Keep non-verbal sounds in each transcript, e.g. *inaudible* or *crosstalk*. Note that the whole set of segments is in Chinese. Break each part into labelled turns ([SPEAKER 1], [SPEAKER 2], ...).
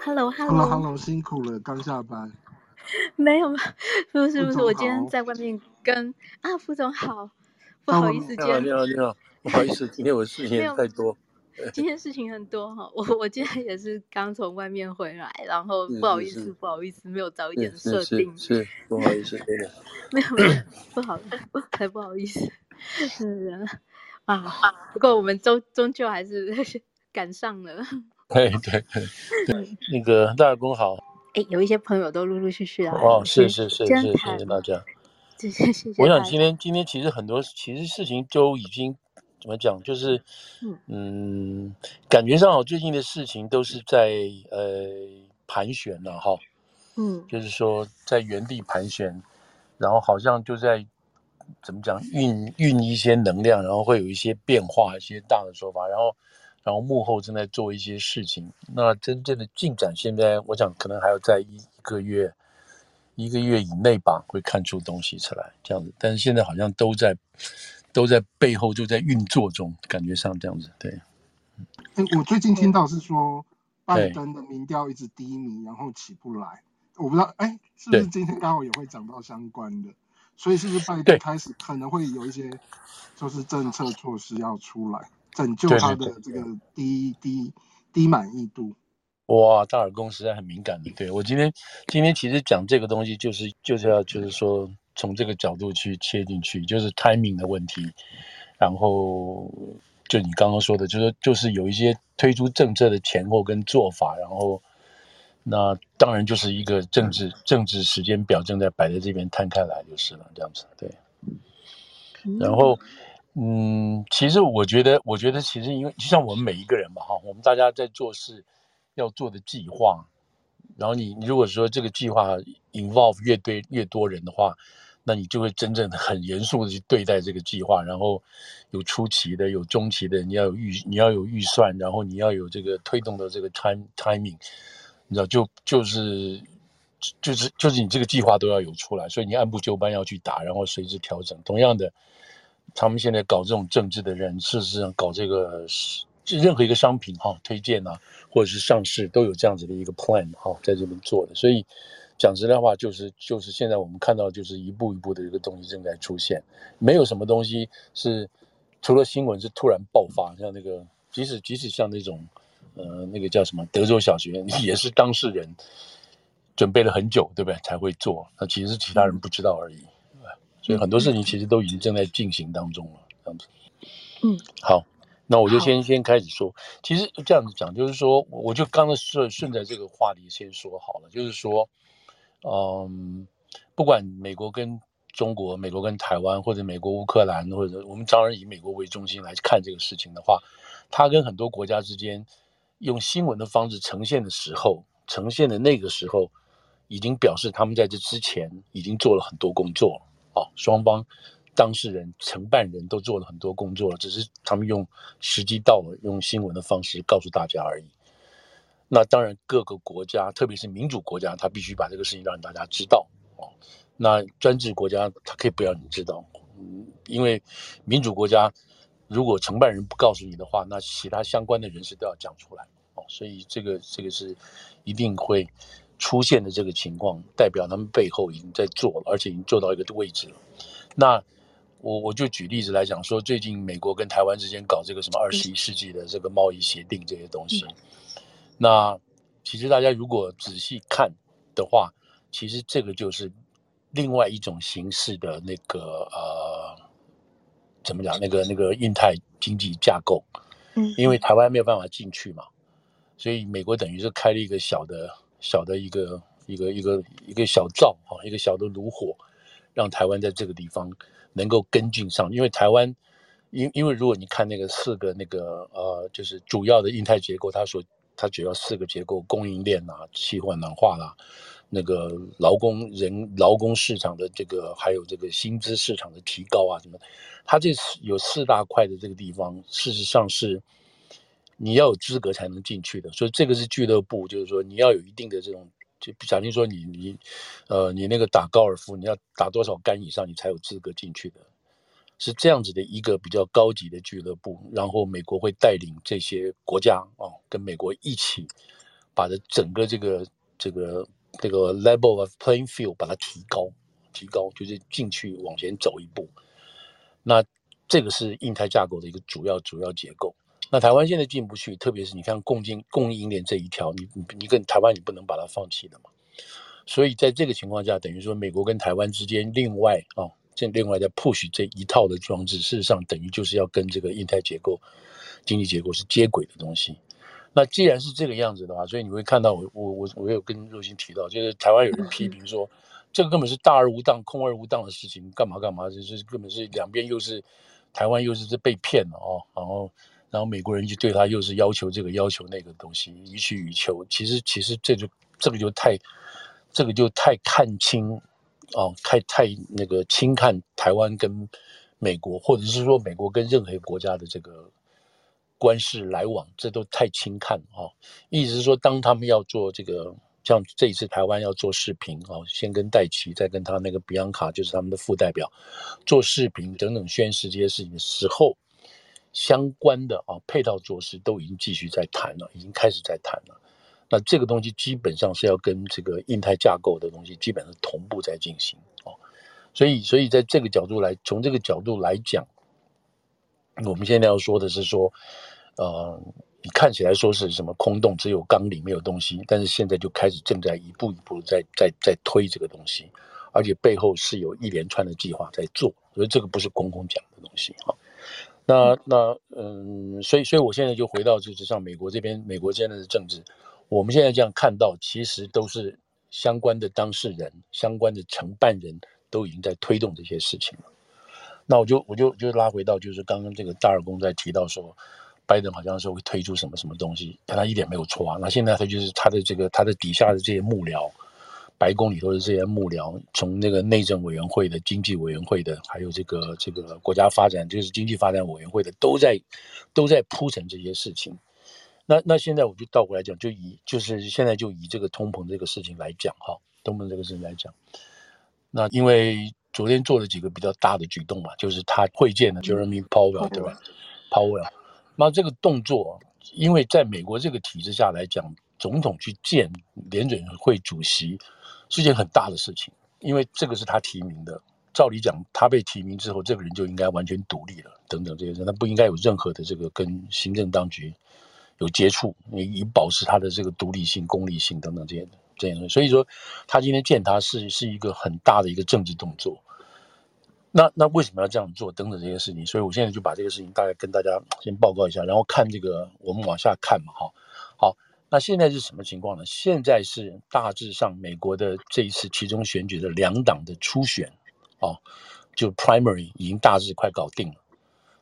[SPEAKER 1] Hello，Hello，Hello，辛苦了，刚下班。*laughs*
[SPEAKER 2] 没有吗？不是不是，我今天在外面跟啊，副总好，不好意思，今天
[SPEAKER 3] 你好你好，不好意思，今天我事情太多。
[SPEAKER 2] 今天事情很多哈，我我今天也是刚从外面回来，然后不好意思不好意思，没有早一点设定，
[SPEAKER 3] 是不好意思，*laughs*
[SPEAKER 2] 没有没有，不好不才不好意思，*laughs* 是啊，不过我们终终究还是赶上了。*laughs*
[SPEAKER 3] 对对对，那个大耳公好。
[SPEAKER 2] 哎，有一些朋友都陆陆续续啊。
[SPEAKER 3] 哦，是是是是，谢谢大家。
[SPEAKER 2] 谢谢谢谢。
[SPEAKER 3] 我想今天今天其实很多其实事情都已经。怎么讲？就是，嗯，感觉上我最近的事情都是在呃盘旋了哈，嗯，就是说在原地盘旋，然后好像就在怎么讲运运一些能量，然后会有一些变化，一些大的说法，然后然后幕后正在做一些事情。那真正的进展，现在我想可能还要在一一个月一个月以内吧，会看出东西出来这样子。但是现在好像都在。都在背后就在运作中，感觉上这样子。对，
[SPEAKER 1] 哎，我最近听到是说拜登的民调一直低迷，然后起不来。我不知道，哎，是不是今天刚好也会讲到相关的？所以是不是拜登开始可能会有一些就是政策措施要出来拯救他的这个低低低满意度？
[SPEAKER 3] 哇，大耳公实在很敏感的。对，我今天今天其实讲这个东西，就是就是要就是说。从这个角度去切进去，就是 timing 的问题。然后就你刚刚说的，就是就是有一些推出政策的前后跟做法，然后那当然就是一个政治政治时间表正在摆在这边摊开来就是了，这样子对。然后嗯，其实我觉得，我觉得其实因为就像我们每一个人嘛，哈，我们大家在做事要做的计划，然后你你如果说这个计划 involve 越对越多人的话。那你就会真正很严肃的去对待这个计划，然后有初期的，有中期的，你要有预，你要有预算，然后你要有这个推动的这个 time timing，你知道就就是就是就是你这个计划都要有出来，所以你按部就班要去打，然后随之调整。同样的，他们现在搞这种政治的人，事实上搞这个任何一个商品哈推荐啊，或者是上市都有这样子的一个 plan 哈，在这边做的，所以。讲实在话，就是就是现在我们看到，就是一步一步的一个东西正在出现，没有什么东西是除了新闻是突然爆发，像那个即使即使像那种呃那个叫什么德州小学，*laughs* 也是当事人准备了很久，对不对？才会做，那其实是其他人不知道而已，所以很多事情其实都已经正在进行当中了，这样子。嗯，好，那我就先先开始说，其实这样子讲，就是说，我就刚才顺顺着这个话题先说好了，就是说。嗯，不管美国跟中国、美国跟台湾，或者美国乌克兰，或者我们当然以美国为中心来看这个事情的话，它跟很多国家之间用新闻的方式呈现的时候，呈现的那个时候，已经表示他们在这之前已经做了很多工作了。哦，双方当事人、承办人都做了很多工作了，只是他们用时机到了，用新闻的方式告诉大家而已。那当然，各个国家，特别是民主国家，他必须把这个事情让大家知道哦。那专制国家，他可以不要你知道，嗯，因为民主国家如果承办人不告诉你的话，那其他相关的人士都要讲出来哦。所以这个这个是一定会出现的这个情况，代表他们背后已经在做了，而且已经做到一个位置了。那我我就举例子来讲说，最近美国跟台湾之间搞这个什么二十一世纪的这个贸易协定这些东西。嗯那其实大家如果仔细看的话，其实这个就是另外一种形式的那个呃，怎么讲？那个那个印太经济架构，嗯，因为台湾没有办法进去嘛，所以美国等于是开了一个小的小的一个一个一个一个小灶啊，一个小的炉火，让台湾在这个地方能够跟进上，因为台湾。因因为如果你看那个四个那个呃，就是主要的印太结构，它所它主要四个结构：供应链啊、气候暖化啦、那个劳工人劳工市场的这个，还有这个薪资市场的提高啊什么，它这有四大块的这个地方，事实上是你要有资格才能进去的。所以这个是俱乐部，就是说你要有一定的这种，就假定说你你呃你那个打高尔夫，你要打多少杆以上，你才有资格进去的。是这样子的一个比较高级的俱乐部，然后美国会带领这些国家啊，跟美国一起把这整个这个这个这个 level of playing field 把它提高，提高就是进去往前走一步。那这个是印太架构的一个主要主要结构。那台湾现在进不去，特别是你看供应供应链这一条，你你你跟台湾你不能把它放弃的嘛。所以在这个情况下，等于说美国跟台湾之间另外啊，这另外在 push 这一套的装置，事实上等于就是要跟这个印太结构、经济结构是接轨的东西。那既然是这个样子的话，所以你会看到我我我我有跟若星提到，就是台湾有人批评说，这个根本是大而无当、空而无当的事情，干嘛干嘛，就是根本是两边又是台湾又是被骗了哦，然后。然后美国人就对他又是要求这个要求那个东西，予取予求。其实其实这就这个就太，这个就太看轻，哦，太太那个轻看台湾跟美国，或者是说美国跟任何国家的这个关系来往，这都太轻看哦。意思是说，当他们要做这个，像这一次台湾要做视频哦，先跟戴琪，再跟他那个比昂卡，就是他们的副代表做视频等等宣誓这些事情的时候。相关的啊配套措施都已经继续在谈了，已经开始在谈了。那这个东西基本上是要跟这个印太架构的东西基本上同步在进行哦。所以，所以在这个角度来，从这个角度来讲，我们现在要说的是说，呃，你看起来说是什么空洞，只有缸里没有东西，但是现在就开始正在一步一步在在在推这个东西，而且背后是有一连串的计划在做，所以这个不是空空讲的东西哈。那那嗯，所以所以我现在就回到就是像美国这边，美国现在的政治，我们现在这样看到，其实都是相关的当事人、相关的承办人都已经在推动这些事情了。那我就我就就拉回到就是刚刚这个大耳公在提到说，拜登好像是会推出什么什么东西，但他一点没有错啊。那现在他就是他的这个他的底下的这些幕僚。白宫里头的这些幕僚，从那个内政委员会的、经济委员会的，还有这个这个国家发展，就是经济发展委员会的，都在都在铺陈这些事情。那那现在我就倒过来讲，就以就是现在就以这个通膨这个事情来讲哈，通膨这个事情来讲。那因为昨天做了几个比较大的举动嘛，就是他会见了 Jeremy Powell 对吧？Powell，那这个动作，因为在美国这个体制下来讲，总统去见联准会主席。是件很大的事情，因为这个是他提名的。照理讲，他被提名之后，这个人就应该完全独立了，等等这些事，他不应该有任何的这个跟行政当局有接触，以以保持他的这个独立性、公利性等等这些这样的。所以说，他今天见他是是一个很大的一个政治动作。那那为什么要这样做？等等这些事情，所以我现在就把这个事情大概跟大家先报告一下，然后看这个我们往下看嘛，哈，那现在是什么情况呢？现在是大致上美国的这一次其中选举的两党的初选，哦，就 primary 已经大致快搞定了。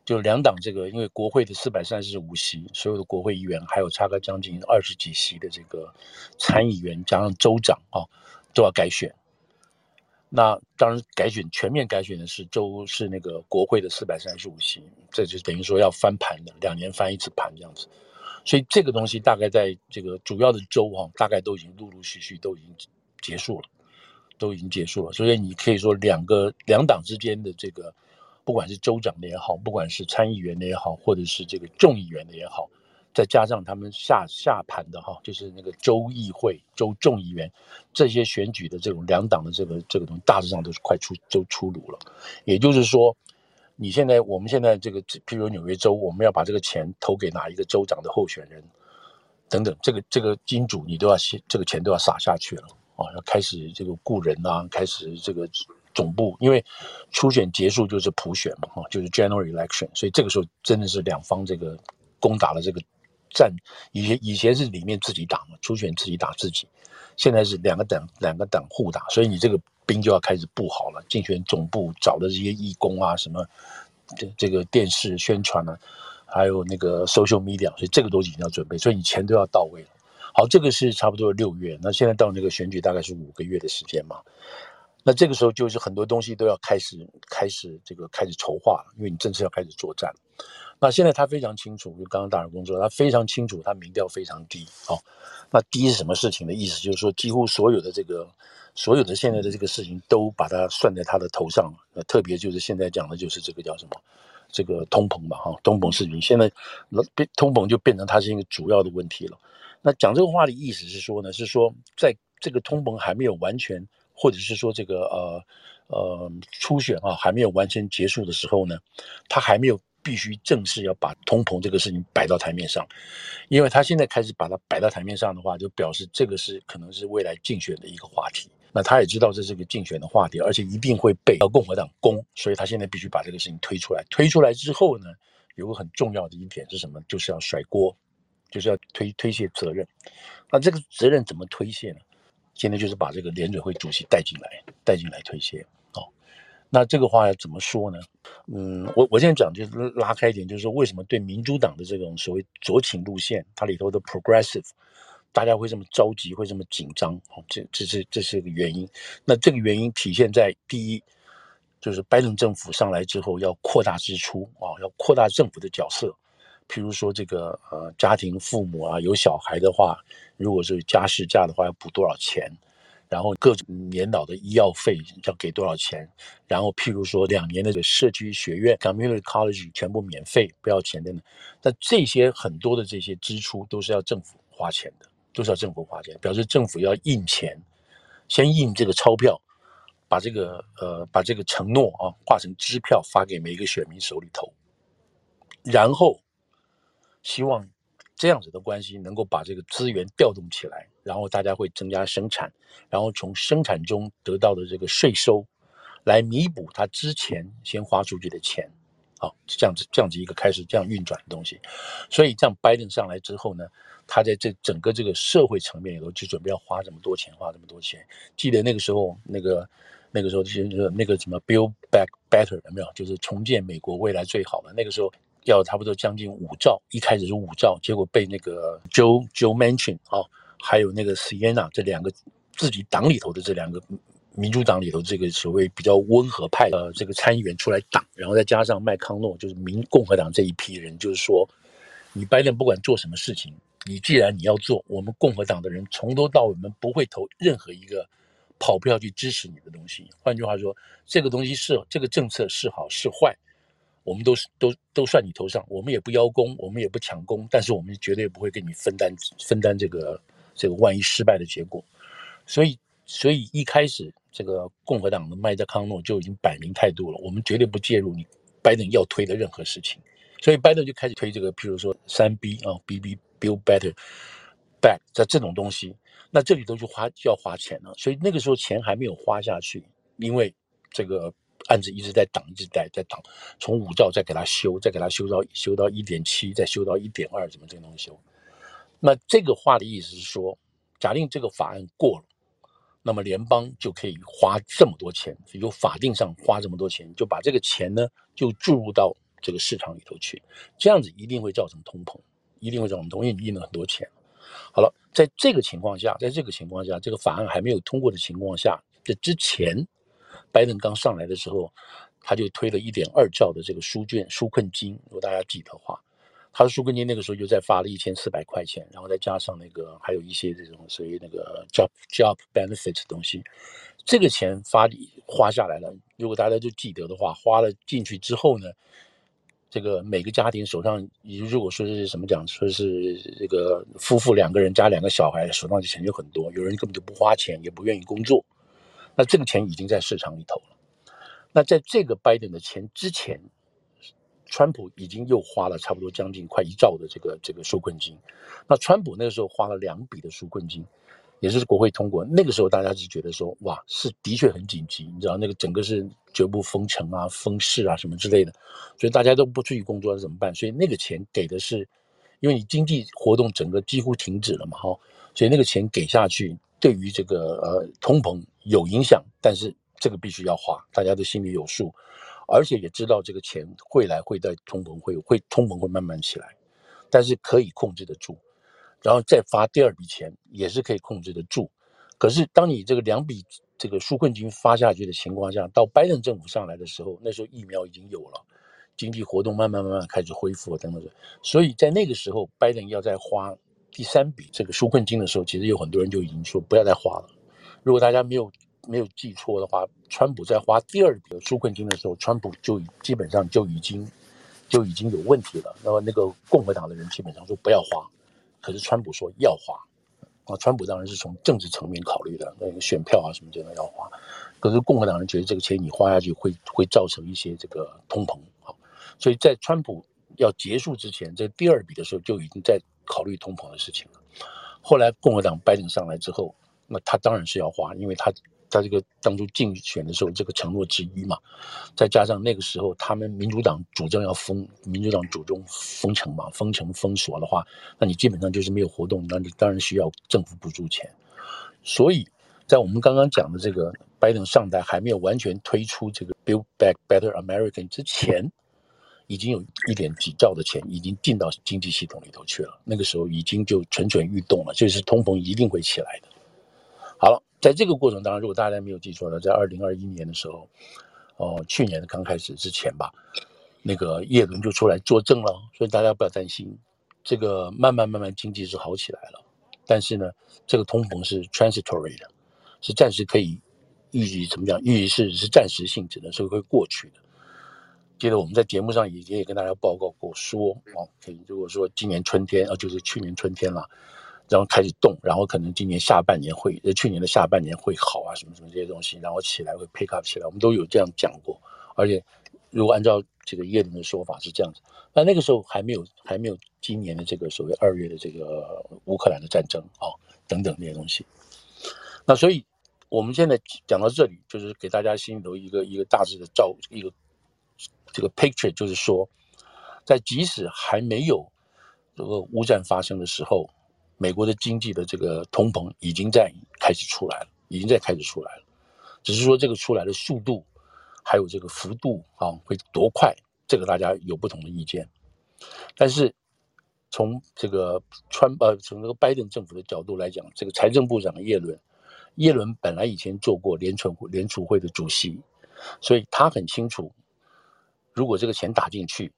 [SPEAKER 3] 就两党这个，因为国会的四百三十五席，所有的国会议员，还有差个将近二十几席的这个参议员，加上州长啊、哦，都要改选。那当然改选全面改选的是州是那个国会的四百三十五席，这就等于说要翻盘的，两年翻一次盘这样子。所以这个东西大概在这个主要的州哈，大概都已经陆陆续续都已经结束了，都已经结束了。所以你可以说两个两党之间的这个，不管是州长的也好，不管是参议员的也好，或者是这个众议员的也好，再加上他们下下盘的哈，就是那个州议会、州众议员这些选举的这种两党的这个这个东西，大致上都是快出都出炉了。也就是说。你现在，我们现在这个，譬如纽约州，我们要把这个钱投给哪一个州长的候选人，等等，这个这个金主你都要先，这个钱都要撒下去了啊，要开始这个雇人啊，开始这个总部，因为初选结束就是普选嘛，哈，就是 general election，所以这个时候真的是两方这个攻打了这个战，以前以前是里面自己打嘛，初选自己打自己，现在是两个党两个党互打，所以你这个。兵就要开始布好了，竞选总部找的这些义工啊，什么这这个电视宣传啊，还有那个 social media，所以这个都已经要准备，所以你钱都要到位了。好，这个是差不多六月，那现在到那个选举大概是五个月的时间嘛。那这个时候就是很多东西都要开始开始这个开始筹划了，因为你正式要开始作战。那现在他非常清楚，就刚刚大耳公说，他非常清楚，他民调非常低。好，那低是什么事情的意思？就是说几乎所有的这个。所有的现在的这个事情都把它算在他的头上，呃，特别就是现在讲的就是这个叫什么，这个通膨吧，哈，通膨事情现在变通膨就变成它是一个主要的问题了。那讲这个话的意思是说呢，是说在这个通膨还没有完全，或者是说这个呃呃初选啊还没有完全结束的时候呢，他还没有必须正式要把通膨这个事情摆到台面上，因为他现在开始把它摆到台面上的话，就表示这个是可能是未来竞选的一个话题。那他也知道这是个竞选的话题，而且一定会被共和党攻，所以他现在必须把这个事情推出来。推出来之后呢，有个很重要的一点是什么？就是要甩锅，就是要推推卸责任。那这个责任怎么推卸呢？现在就是把这个联准会主席带进来，带进来推卸。哦，那这个话要怎么说呢？嗯，我我现在讲就是拉开一点，就是说为什么对民主党的这种所谓左倾路线，它里头的 progressive。大家会这么着急，会这么紧张，哦，这这是这是个原因。那这个原因体现在第一，就是拜登政府上来之后要扩大支出啊，要扩大政府的角色。譬如说这个呃，家庭父母啊，有小孩的话，如果是家事假的话，要补多少钱？然后各种年老的医药费要给多少钱？然后譬如说两年的社区学院 （community college） 全部免费，不要钱的呢。那这些很多的这些支出都是要政府花钱的。都是要政府花钱，表示政府要印钱，先印这个钞票，把这个呃把这个承诺啊化成支票发给每一个选民手里头，然后希望这样子的关系能够把这个资源调动起来，然后大家会增加生产，然后从生产中得到的这个税收来弥补他之前先花出去的钱。好，这样子，这样子一个开始这样运转的东西，所以这样拜登上来之后呢，他在这整个这个社会层面里头就准备要花这么多钱，花这么多钱。记得那个时候，那个那个时候就是那个什么 Build Back Better 有没有？就是重建美国未来最好的。那个时候要差不多将近五兆，一开始是五兆，结果被那个 Joe Joe Manchin 啊，还有那个 Sienna 这两个自己党里头的这两个。民主党里头这个所谓比较温和派的这个参议员出来挡，然后再加上麦康诺，就是民共和党这一批人，就是说，你拜登不管做什么事情，你既然你要做，我们共和党的人从头到尾我们不会投任何一个跑票去支持你的东西。换句话说，这个东西是这个政策是好是坏，我们都是都都算你头上，我们也不邀功，我们也不抢功，但是我们绝对不会跟你分担分担这个这个万一失败的结果。所以所以一开始。这个共和党的麦德康诺就已经摆明态度了，我们绝对不介入你拜登要推的任何事情，所以拜登就开始推这个，譬如说三 B 啊，B B Build Better Back 在这种东西，那这里头就花就要花钱了，所以那个时候钱还没有花下去，因为这个案子一直在挡，一直在在挡，从五兆再给他修，再给他修到修到一点七，再修到一点二，怎么这个东西修？那这个话的意思是说，假定这个法案过了。那么联邦就可以花这么多钱，由法定上花这么多钱，就把这个钱呢就注入到这个市场里头去，这样子一定会造成通膨，一定会造成通膨，因为你印了很多钱。好了，在这个情况下，在这个情况下，这个法案还没有通过的情况下，这之前，拜登刚上来的时候，他就推了一点二兆的这个纾券纾困金，如果大家记得的话。他的纾困金那个时候又再发了一千四百块钱，然后再加上那个还有一些这种所谓那个 job job benefit 的东西，这个钱发花下来了。如果大家都记得的话，花了进去之后呢，这个每个家庭手上，如果说是什么讲，说是这个夫妇两个人加两个小孩，手上的钱就很多。有人根本就不花钱，也不愿意工作，那这个钱已经在市场里头了。那在这个拜登的钱之前。川普已经又花了差不多将近快一兆的这个这个纾困金，那川普那个时候花了两笔的纾困金，也是国会通过。那个时候大家是觉得说，哇，是的确很紧急，你知道那个整个是绝不封城啊、封市啊什么之类的，所以大家都不出去工作了怎么办？所以那个钱给的是，因为你经济活动整个几乎停止了嘛，哈，所以那个钱给下去，对于这个呃通膨有影响，但是这个必须要花，大家都心里有数。而且也知道这个钱会来，会在通膨会会通膨会慢慢起来，但是可以控制得住，然后再发第二笔钱也是可以控制得住。可是当你这个两笔这个纾困金发下去的情况下，到拜登政府上来的时候，那时候疫苗已经有了，经济活动慢慢慢慢开始恢复等等的，所以在那个时候，拜登要再花第三笔这个纾困金的时候，其实有很多人就已经说不要再花了。如果大家没有。没有记错的话，川普在花第二笔纾困金的时候，川普就基本上就已经就已经有问题了。然后那个共和党的人基本上说不要花，可是川普说要花，啊，川普当然是从政治层面考虑的，那个选票啊什么这样要花，可是共和党人觉得这个钱你花下去会会造成一些这个通膨啊，所以在川普要结束之前，在第二笔的时候就已经在考虑通膨的事情了。后来共和党拜登上来之后，那他当然是要花，因为他。他这个当初竞选的时候，这个承诺之一嘛，再加上那个时候他们民主党主张要封，民主党主张封城嘛，封城封锁的话，那你基本上就是没有活动，那你当然需要政府补助钱。所以在我们刚刚讲的这个拜登上台还没有完全推出这个 Build Back Better American 之前，已经有一点几兆的钱已经进到经济系统里头去了。那个时候已经就蠢蠢欲动了，就是通膨一定会起来的。好了。在这个过程当中，如果大家没有记错的，在二零二一年的时候，哦，去年的刚开始之前吧，那个叶伦就出来作证了，所以大家不要担心，这个慢慢慢慢经济是好起来了，但是呢，这个通膨是 transitory 的，是暂时可以预计怎么讲？预计是是暂时性质的，所以会过去的。记得我们在节目上也也跟大家报告过说，哦，可以如果说今年春天啊，就是去年春天了。然后开始动，然后可能今年下半年会，呃，去年的下半年会好啊，什么什么这些东西，然后起来会 pick up 起来，我们都有这样讲过。而且，如果按照这个耶伦的说法是这样子，那那个时候还没有还没有今年的这个所谓二月的这个乌克兰的战争啊、等等这些东西。那所以我们现在讲到这里，就是给大家心里头一个一个大致的照一个这个 picture，就是说，在即使还没有这个乌战发生的时候。美国的经济的这个通膨已经在开始出来了，已经在开始出来了，只是说这个出来的速度，还有这个幅度啊，会多快，这个大家有不同的意见。但是从这个川呃从这个拜登政府的角度来讲，这个财政部长耶伦，耶伦本来以前做过联储联储会的主席，所以他很清楚，如果这个钱打进去，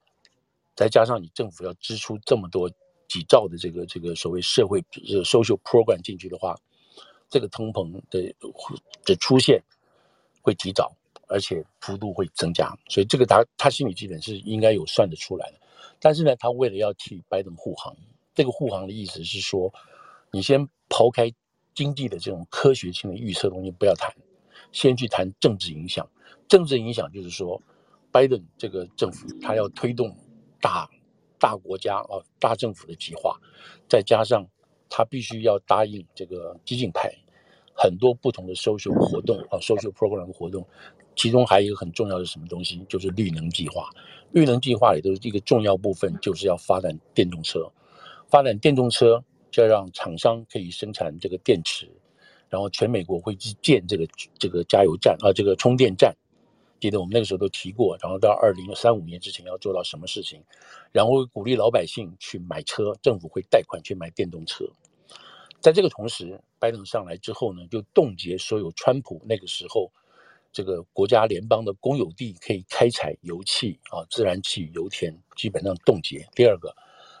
[SPEAKER 3] 再加上你政府要支出这么多。几兆的这个这个所谓社会这个 social program 进去的话，这个通膨的的出现会提早，而且幅度会增加，所以这个他他心里基本是应该有算得出来的。但是呢，他为了要替拜登护航，这个护航的意思是说，你先抛开经济的这种科学性的预测东西不要谈，先去谈政治影响。政治影响就是说，拜登这个政府他要推动大。大国家啊，大政府的计划，再加上他必须要答应这个激进派很多不同的 social 活动啊，social program 活动，其中还有一个很重要的什么东西，就是绿能计划。绿能计划里头一个重要部分就是要发展电动车，发展电动车就要让厂商可以生产这个电池，然后全美国会去建这个这个加油站啊，这个充电站。记得我们那个时候都提过，然后到二零三五年之前要做到什么事情，然后鼓励老百姓去买车，政府会贷款去买电动车。在这个同时，拜登上来之后呢，就冻结所有川普那个时候这个国家联邦的公有地可以开采油气啊、自然气、油田，基本上冻结。第二个，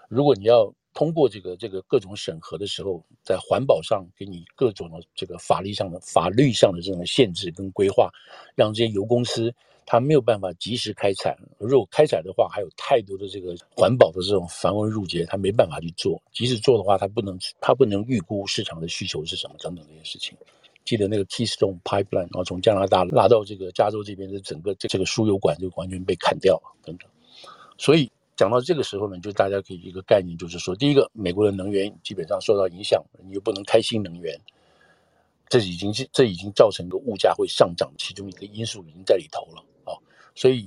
[SPEAKER 3] 如果你要通过这个这个各种审核的时候，在环保上给你各种的这个法律上的法律上的这种限制跟规划，让这些油公司它没有办法及时开采。如果开采的话，还有太多的这个环保的这种繁文缛节，它没办法去做。即使做的话，它不能它不能预估市场的需求是什么等等这些事情。记得那个 Keystone Pipeline，然后从加拿大拉到这个加州这边的整个这这个输油管就完全被砍掉了等等，所以。讲到这个时候呢，就大家可以一个概念，就是说，第一个，美国的能源基本上受到影响，你又不能开新能源，这已经是这已经造成一个物价会上涨，其中一个因素已经在里头了啊。所以，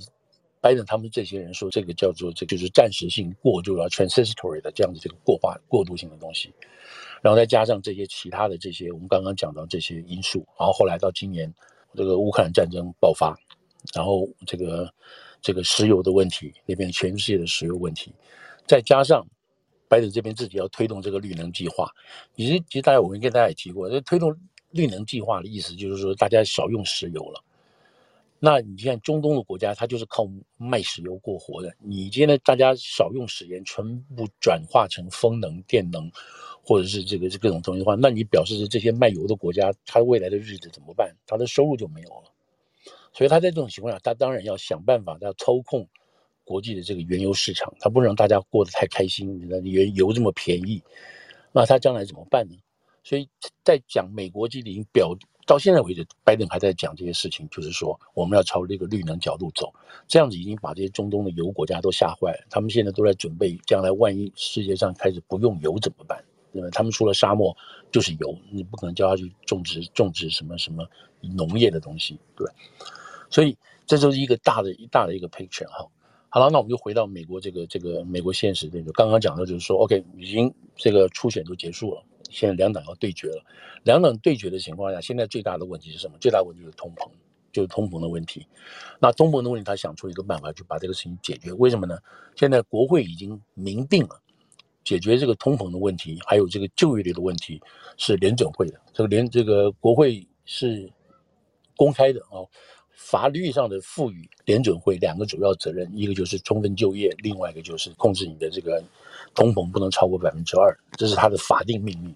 [SPEAKER 3] 拜登他们这些人说，这个叫做这就是暂时性过渡了 transitory 的这样的这个过化过渡性的东西，然后再加上这些其他的这些我们刚刚讲到这些因素，然后后来到今年这个乌克兰战争爆发，然后这个。这个石油的问题，那边全世界的石油问题，再加上拜登这边自己要推动这个绿能计划，其实其实大家我们跟大家也提过，这推动绿能计划的意思就是说大家少用石油了。那你看中东的国家，它就是靠卖石油过活的。你今天大家少用石油，全部转化成风能、电能，或者是这个这各种东西的话，那你表示这些卖油的国家，它未来的日子怎么办？它的收入就没有了。所以他在这种情况下，他当然要想办法，他要操控国际的这个原油市场，他不能让大家过得太开心。你知道，原油这么便宜，那他将来怎么办呢？所以在讲美国基地表到现在为止，拜登还在讲这些事情，就是说我们要朝这个绿能角度走，这样子已经把这些中东的油国家都吓坏了。他们现在都在准备，将来万一世界上开始不用油怎么办？因为他们除了沙漠就是油，你不可能叫他去种植种植什么什么农业的东西，对。所以这就是一个大的一大的一个 picture 哈。好了，那我们就回到美国这个这个美国现实这个刚刚讲的，就是说，OK，已经这个初选都结束了。现在两党要对决了，两党对决的情况下，现在最大的问题是什么？最大问题就是通膨，就是通膨的问题。那通膨的问题，他想出一个办法，就把这个事情解决。为什么呢？现在国会已经明定了，解决这个通膨的问题，还有这个就业率的问题，是联准会的。这个联这个国会是公开的、哦，法律上的赋予联准会两个主要责任，一个就是充分就业，另外一个就是控制你的这个通膨不能超过百分之二，这是他的法定命令。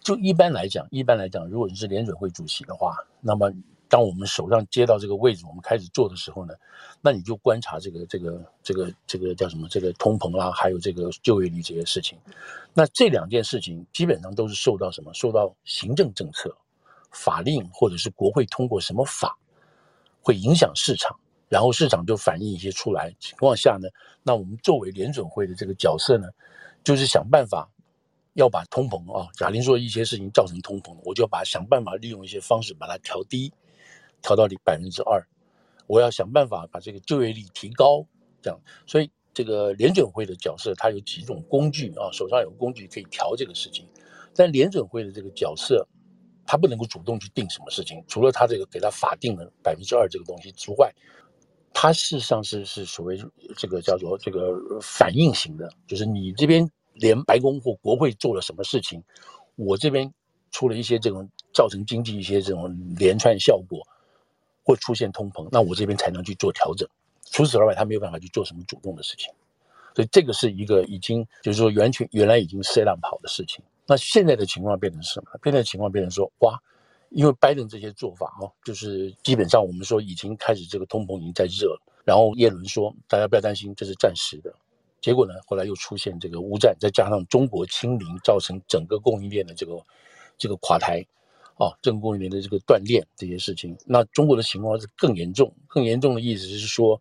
[SPEAKER 3] 就一般来讲，一般来讲，如果你是联准会主席的话，那么当我们手上接到这个位置，我们开始做的时候呢，那你就观察这个这个这个这个叫什么？这个通膨啦，还有这个就业率这些事情。那这两件事情基本上都是受到什么？受到行政政策、法令或者是国会通过什么法，会影响市场，然后市场就反映一些出来情况下呢，那我们作为联准会的这个角色呢，就是想办法。要把通膨啊，假定说一些事情造成通膨，我就把想办法利用一些方式把它调低，调到你百分之二。我要想办法把这个就业率提高，这样。所以这个联准会的角色，它有几种工具啊，手上有工具可以调这个事情。但联准会的这个角色，他不能够主动去定什么事情，除了他这个给他法定的百分之二这个东西之外，它事实上是是所谓这个叫做这个反应型的，就是你这边。连白宫或国会做了什么事情，我这边出了一些这种造成经济一些这种连串效果，会出现通膨，那我这边才能去做调整。除此之外，他没有办法去做什么主动的事情。所以这个是一个已经就是说完全原来已经 set up 好的事情。那现在的情况变成什么？现在的情况变成说，哇，因为拜登这些做法哦，就是基本上我们说已经开始这个通膨已经在热了。然后耶伦说，大家不要担心，这是暂时的。结果呢，后来又出现这个乌战，再加上中国清零，造成整个供应链的这个这个垮台，啊，整个供应链的这个断裂这些事情。那中国的情况是更严重，更严重的意思是说，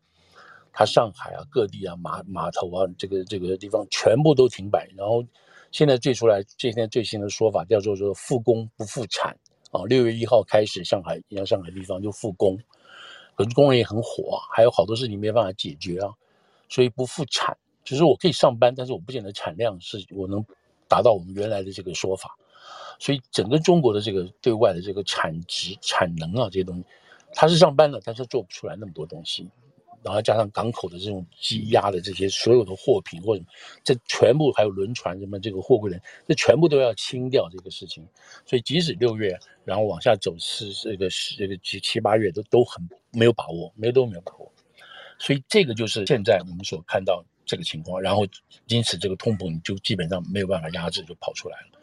[SPEAKER 3] 它上海啊、各地啊、码码头啊，这个这个地方全部都停摆。然后现在最出来，今天最新的说法叫做说复工不复产啊，六月一号开始，上海像上海地方就复工，可是工人也很火，还有好多事情没办法解决啊，所以不复产。就是我可以上班，但是我不见得产量是我能达到我们原来的这个说法，所以整个中国的这个对外的这个产值、产能啊这些东西，他是上班了，但是做不出来那么多东西，然后加上港口的这种积压的这些所有的货品或者这全部还有轮船什么这个货柜的，这全部都要清掉这个事情，所以即使六月然后往下走是这个是这个七七八月都都很没有把握，没有都没有把握，所以这个就是现在我们所看到。这个情况，然后因此这个通膨就基本上没有办法压制，就跑出来了，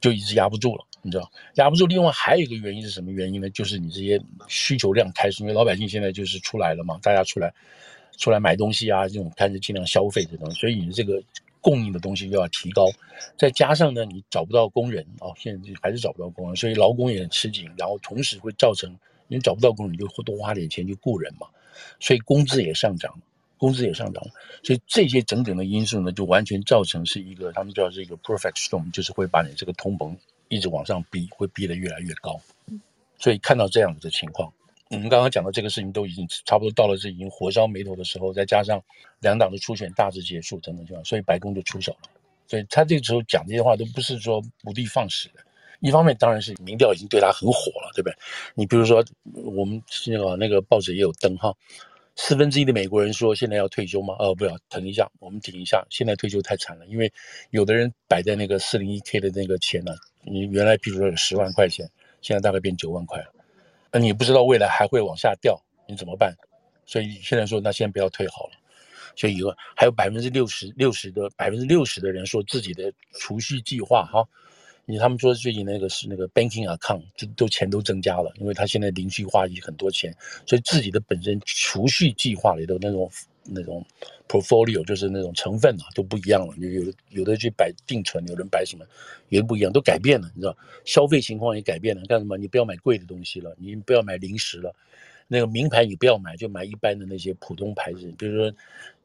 [SPEAKER 3] 就一直压不住了，你知道？压不住。另外还有一个原因是什么原因呢？就是你这些需求量开始，因为老百姓现在就是出来了嘛，大家出来出来买东西啊，这种开始尽量消费这种，所以你这个供应的东西又要提高，再加上呢，你找不到工人哦，现在还是找不到工人，所以劳工也很吃紧，然后同时会造成你找不到工人，你就多花点钱去雇人嘛，所以工资也上涨。工资也上涨，所以这些整整的因素呢，就完全造成是一个他们叫这个 perfect storm，就是会把你这个通膨一直往上逼，会逼得越来越高。所以看到这样子的情况，我们刚刚讲的这个事情都已经差不多到了这已经火烧眉头的时候，再加上两党的初选大致结束等等情况，所以白宫就出手了。所以他这个时候讲这些话都不是说无的放矢的，一方面当然是民调已经对他很火了，对不对？你比如说我们那个那个报纸也有登哈。四分之一的美国人说：“现在要退休吗？”哦，不要，等一下，我们停一下。现在退休太惨了，因为有的人摆在那个四零一 K 的那个钱呢，你原来比如说有十万块钱，现在大概变九万块了，那你不知道未来还会往下掉，你怎么办？所以现在说，那先不要退好了。所以以后还有百分之六十六十的百分之六十的人说自己的储蓄计划哈。你他们说最近那个是那个 banking account，就都钱都增加了，因为他现在零碎化也很多钱，所以自己的本身储蓄计划里头那种那种 portfolio，就是那种成分啊都不一样了，有有有的去摆定存，有人摆什么也不一样，都改变了，你知道，消费情况也改变了，干什么？你不要买贵的东西了，你不要买零食了，那个名牌你不要买，就买一般的那些普通牌子，比如说。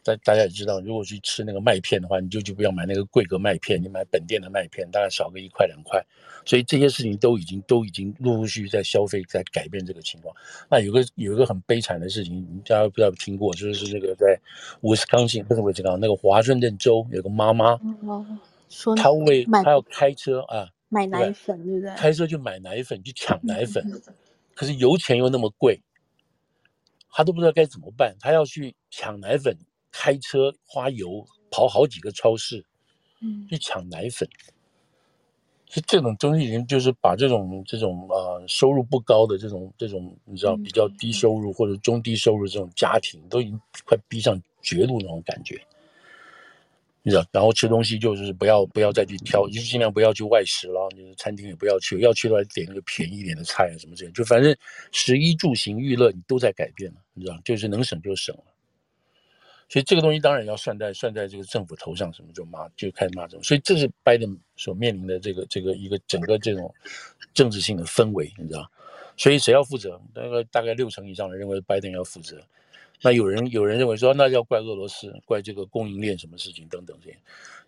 [SPEAKER 3] 大大家也知道，如果去吃那个麦片的话，你就就不要买那个贵格麦片，你买本店的麦片，大概少个一块两块。所以这些事情都已经都已经陆陆续续在消费，在改变这个情况。那有个有一个很悲惨的事情，大家不知道听过，就是这个在威斯康星，不是威斯康，那个华盛顿州有个妈妈，说她为她要开车啊，
[SPEAKER 2] 买奶粉对不对？
[SPEAKER 3] 开车去买奶粉，去抢奶粉，可是油钱又那么贵，她都不知道该怎么办，她要去抢奶粉。开车花油跑好几个超市，嗯，去抢奶粉，是这种东西已经就是把这种这种呃收入不高的这种这种你知道比较低收入或者中低收入这种家庭都已经快逼上绝路那种感觉，你知道，然后吃东西就是不要不要再去挑，就是尽量不要去外食了，就是餐厅也不要去，要去的话点那个便宜一点的菜啊什么之类，就反正食衣住行娱乐你都在改变了，你知道，就是能省就省了。所以这个东西当然要算在算在这个政府头上，什么就骂就开始骂这种。所以这是拜登所面临的这个这个一个整个这种政治性的氛围，你知道？所以谁要负责？那个大概六成以上的认为拜登要负责。那有人有人认为说，那要怪俄罗斯，怪这个供应链什么事情等等这些。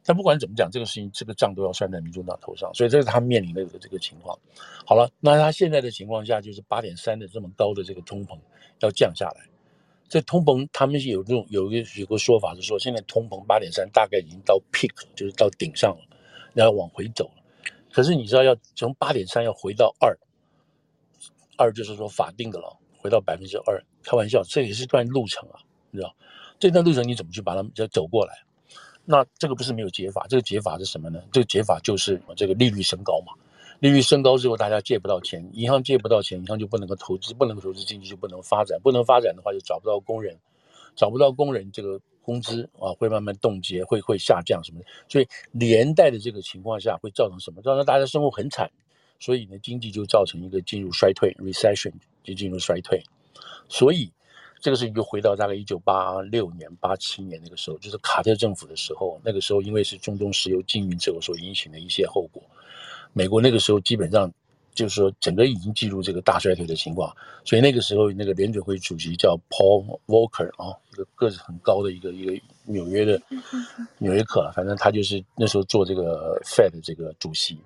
[SPEAKER 3] 但不管怎么讲，这个事情这个账都要算在民主党头上。所以这是他面临的这个这个情况。好了，那他现在的情况下就是八点三的这么高的这个通膨要降下来。这通膨，他们有这种有一个有个说法是说，现在通膨八点三大概已经到 peak，就是到顶上了，然后往回走了。可是你知道，要从八点三要回到二，二就是说法定的了，回到百分之二，开玩笑，这也是段路程啊，你知道？这段路程你怎么去把它们走过来？那这个不是没有解法，这个解法是什么呢？这个解法就是这个利率升高嘛。利率升高之后，大家借不到钱，银行借不到钱，银行就不能够投资，不能够投资，经济就不能发展，不能发展的话，就找不到工人，找不到工人，这个工资啊会慢慢冻结，会会下降什么的，所以连带的这个情况下会造成什么？造成大家生活很惨，所以呢，经济就造成一个进入衰退 （recession），就进入衰退。所以这个事情就回到大概一九八六年、八七年那个时候，就是卡特政府的时候，那个时候因为是中东石油禁运之后所引起的一些后果。美国那个时候基本上就是说，整个已经进入这个大衰退的情况，所以那个时候那个联准会主席叫 Paul Volcker 啊，一个个子很高的一个一个纽约的 *laughs* 纽约客，反正他就是那时候做这个 Fed 的这个主席，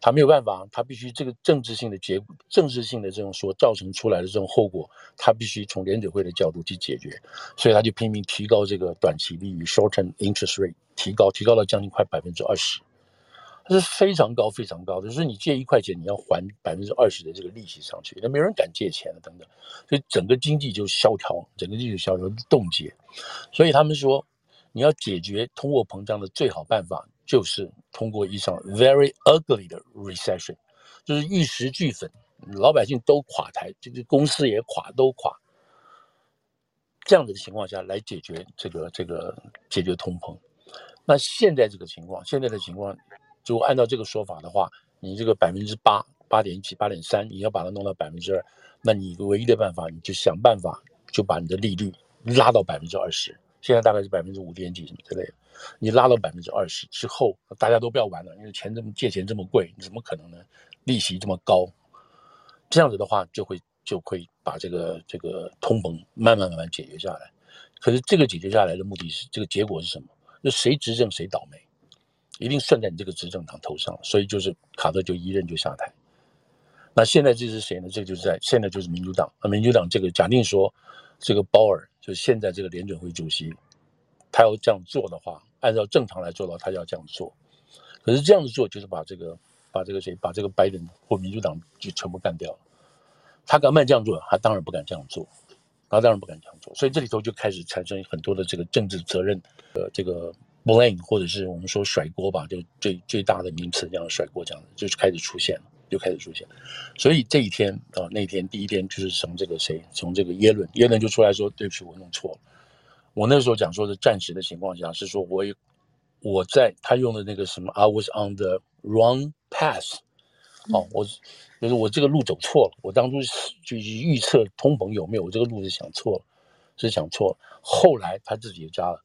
[SPEAKER 3] 他没有办法，他必须这个政治性的结果，政治性的这种所造成出来的这种后果，他必须从联准会的角度去解决，所以他就拼命提高这个短期利率 short-term interest rate，提高提高了将近快百分之二十。这是非常高、非常高的，就是你借一块钱，你要还百分之二十的这个利息上去，那没人敢借钱了，等等，所以整个经济就萧条，整个经济萧条冻结。所以他们说，你要解决通货膨胀的最好办法，就是通过一场 very ugly 的 recession，就是玉石俱焚，老百姓都垮台，这个公司也垮，都垮。这样子的情况下来解决这个这个解决通膨。那现在这个情况，现在的情况。如果按照这个说法的话，你这个百分之八、八点几、八点三，你要把它弄到百分之二，那你唯一的办法，你就想办法就把你的利率拉到百分之二十。现在大概是百分之五点几什么之类的，你拉到百分之二十之后，大家都不要玩了，因为钱这么借钱这么贵，你怎么可能呢？利息这么高，这样子的话就会就会把这个这个通膨慢慢慢慢解决下来。可是这个解决下来的目的是这个结果是什么？就谁执政谁倒霉。一定算在你这个执政党头上，所以就是卡特就一任就下台。那现在这是谁呢？这就是在现在就是民主党。那民主党这个假定说，这个鲍尔就是现在这个联准会主席，他要这样做的话，按照正常来做的话，他要这样做。可是这样子做就是把这个把这个谁把这个拜登或民主党就全部干掉了。他敢不敢这样做？他当然不敢这样做。他当然不敢这样做。所以这里头就开始产生很多的这个政治责任的这个。Blame 或者是我们说甩锅吧，就最最大的名词这样甩锅这样的，就是开始出现了，就开始出现。所以这一天啊，那天第一天就是从这个谁，从这个耶伦，耶伦就出来说，对不起，我弄错了。我那时候讲说的暂时的情况下是说我我在他用的那个什么，I was on the wrong path，哦，我就是我这个路走错了，我当初就是预测通膨有没有，我这个路是想错了。是想错了。后来他自己也加了，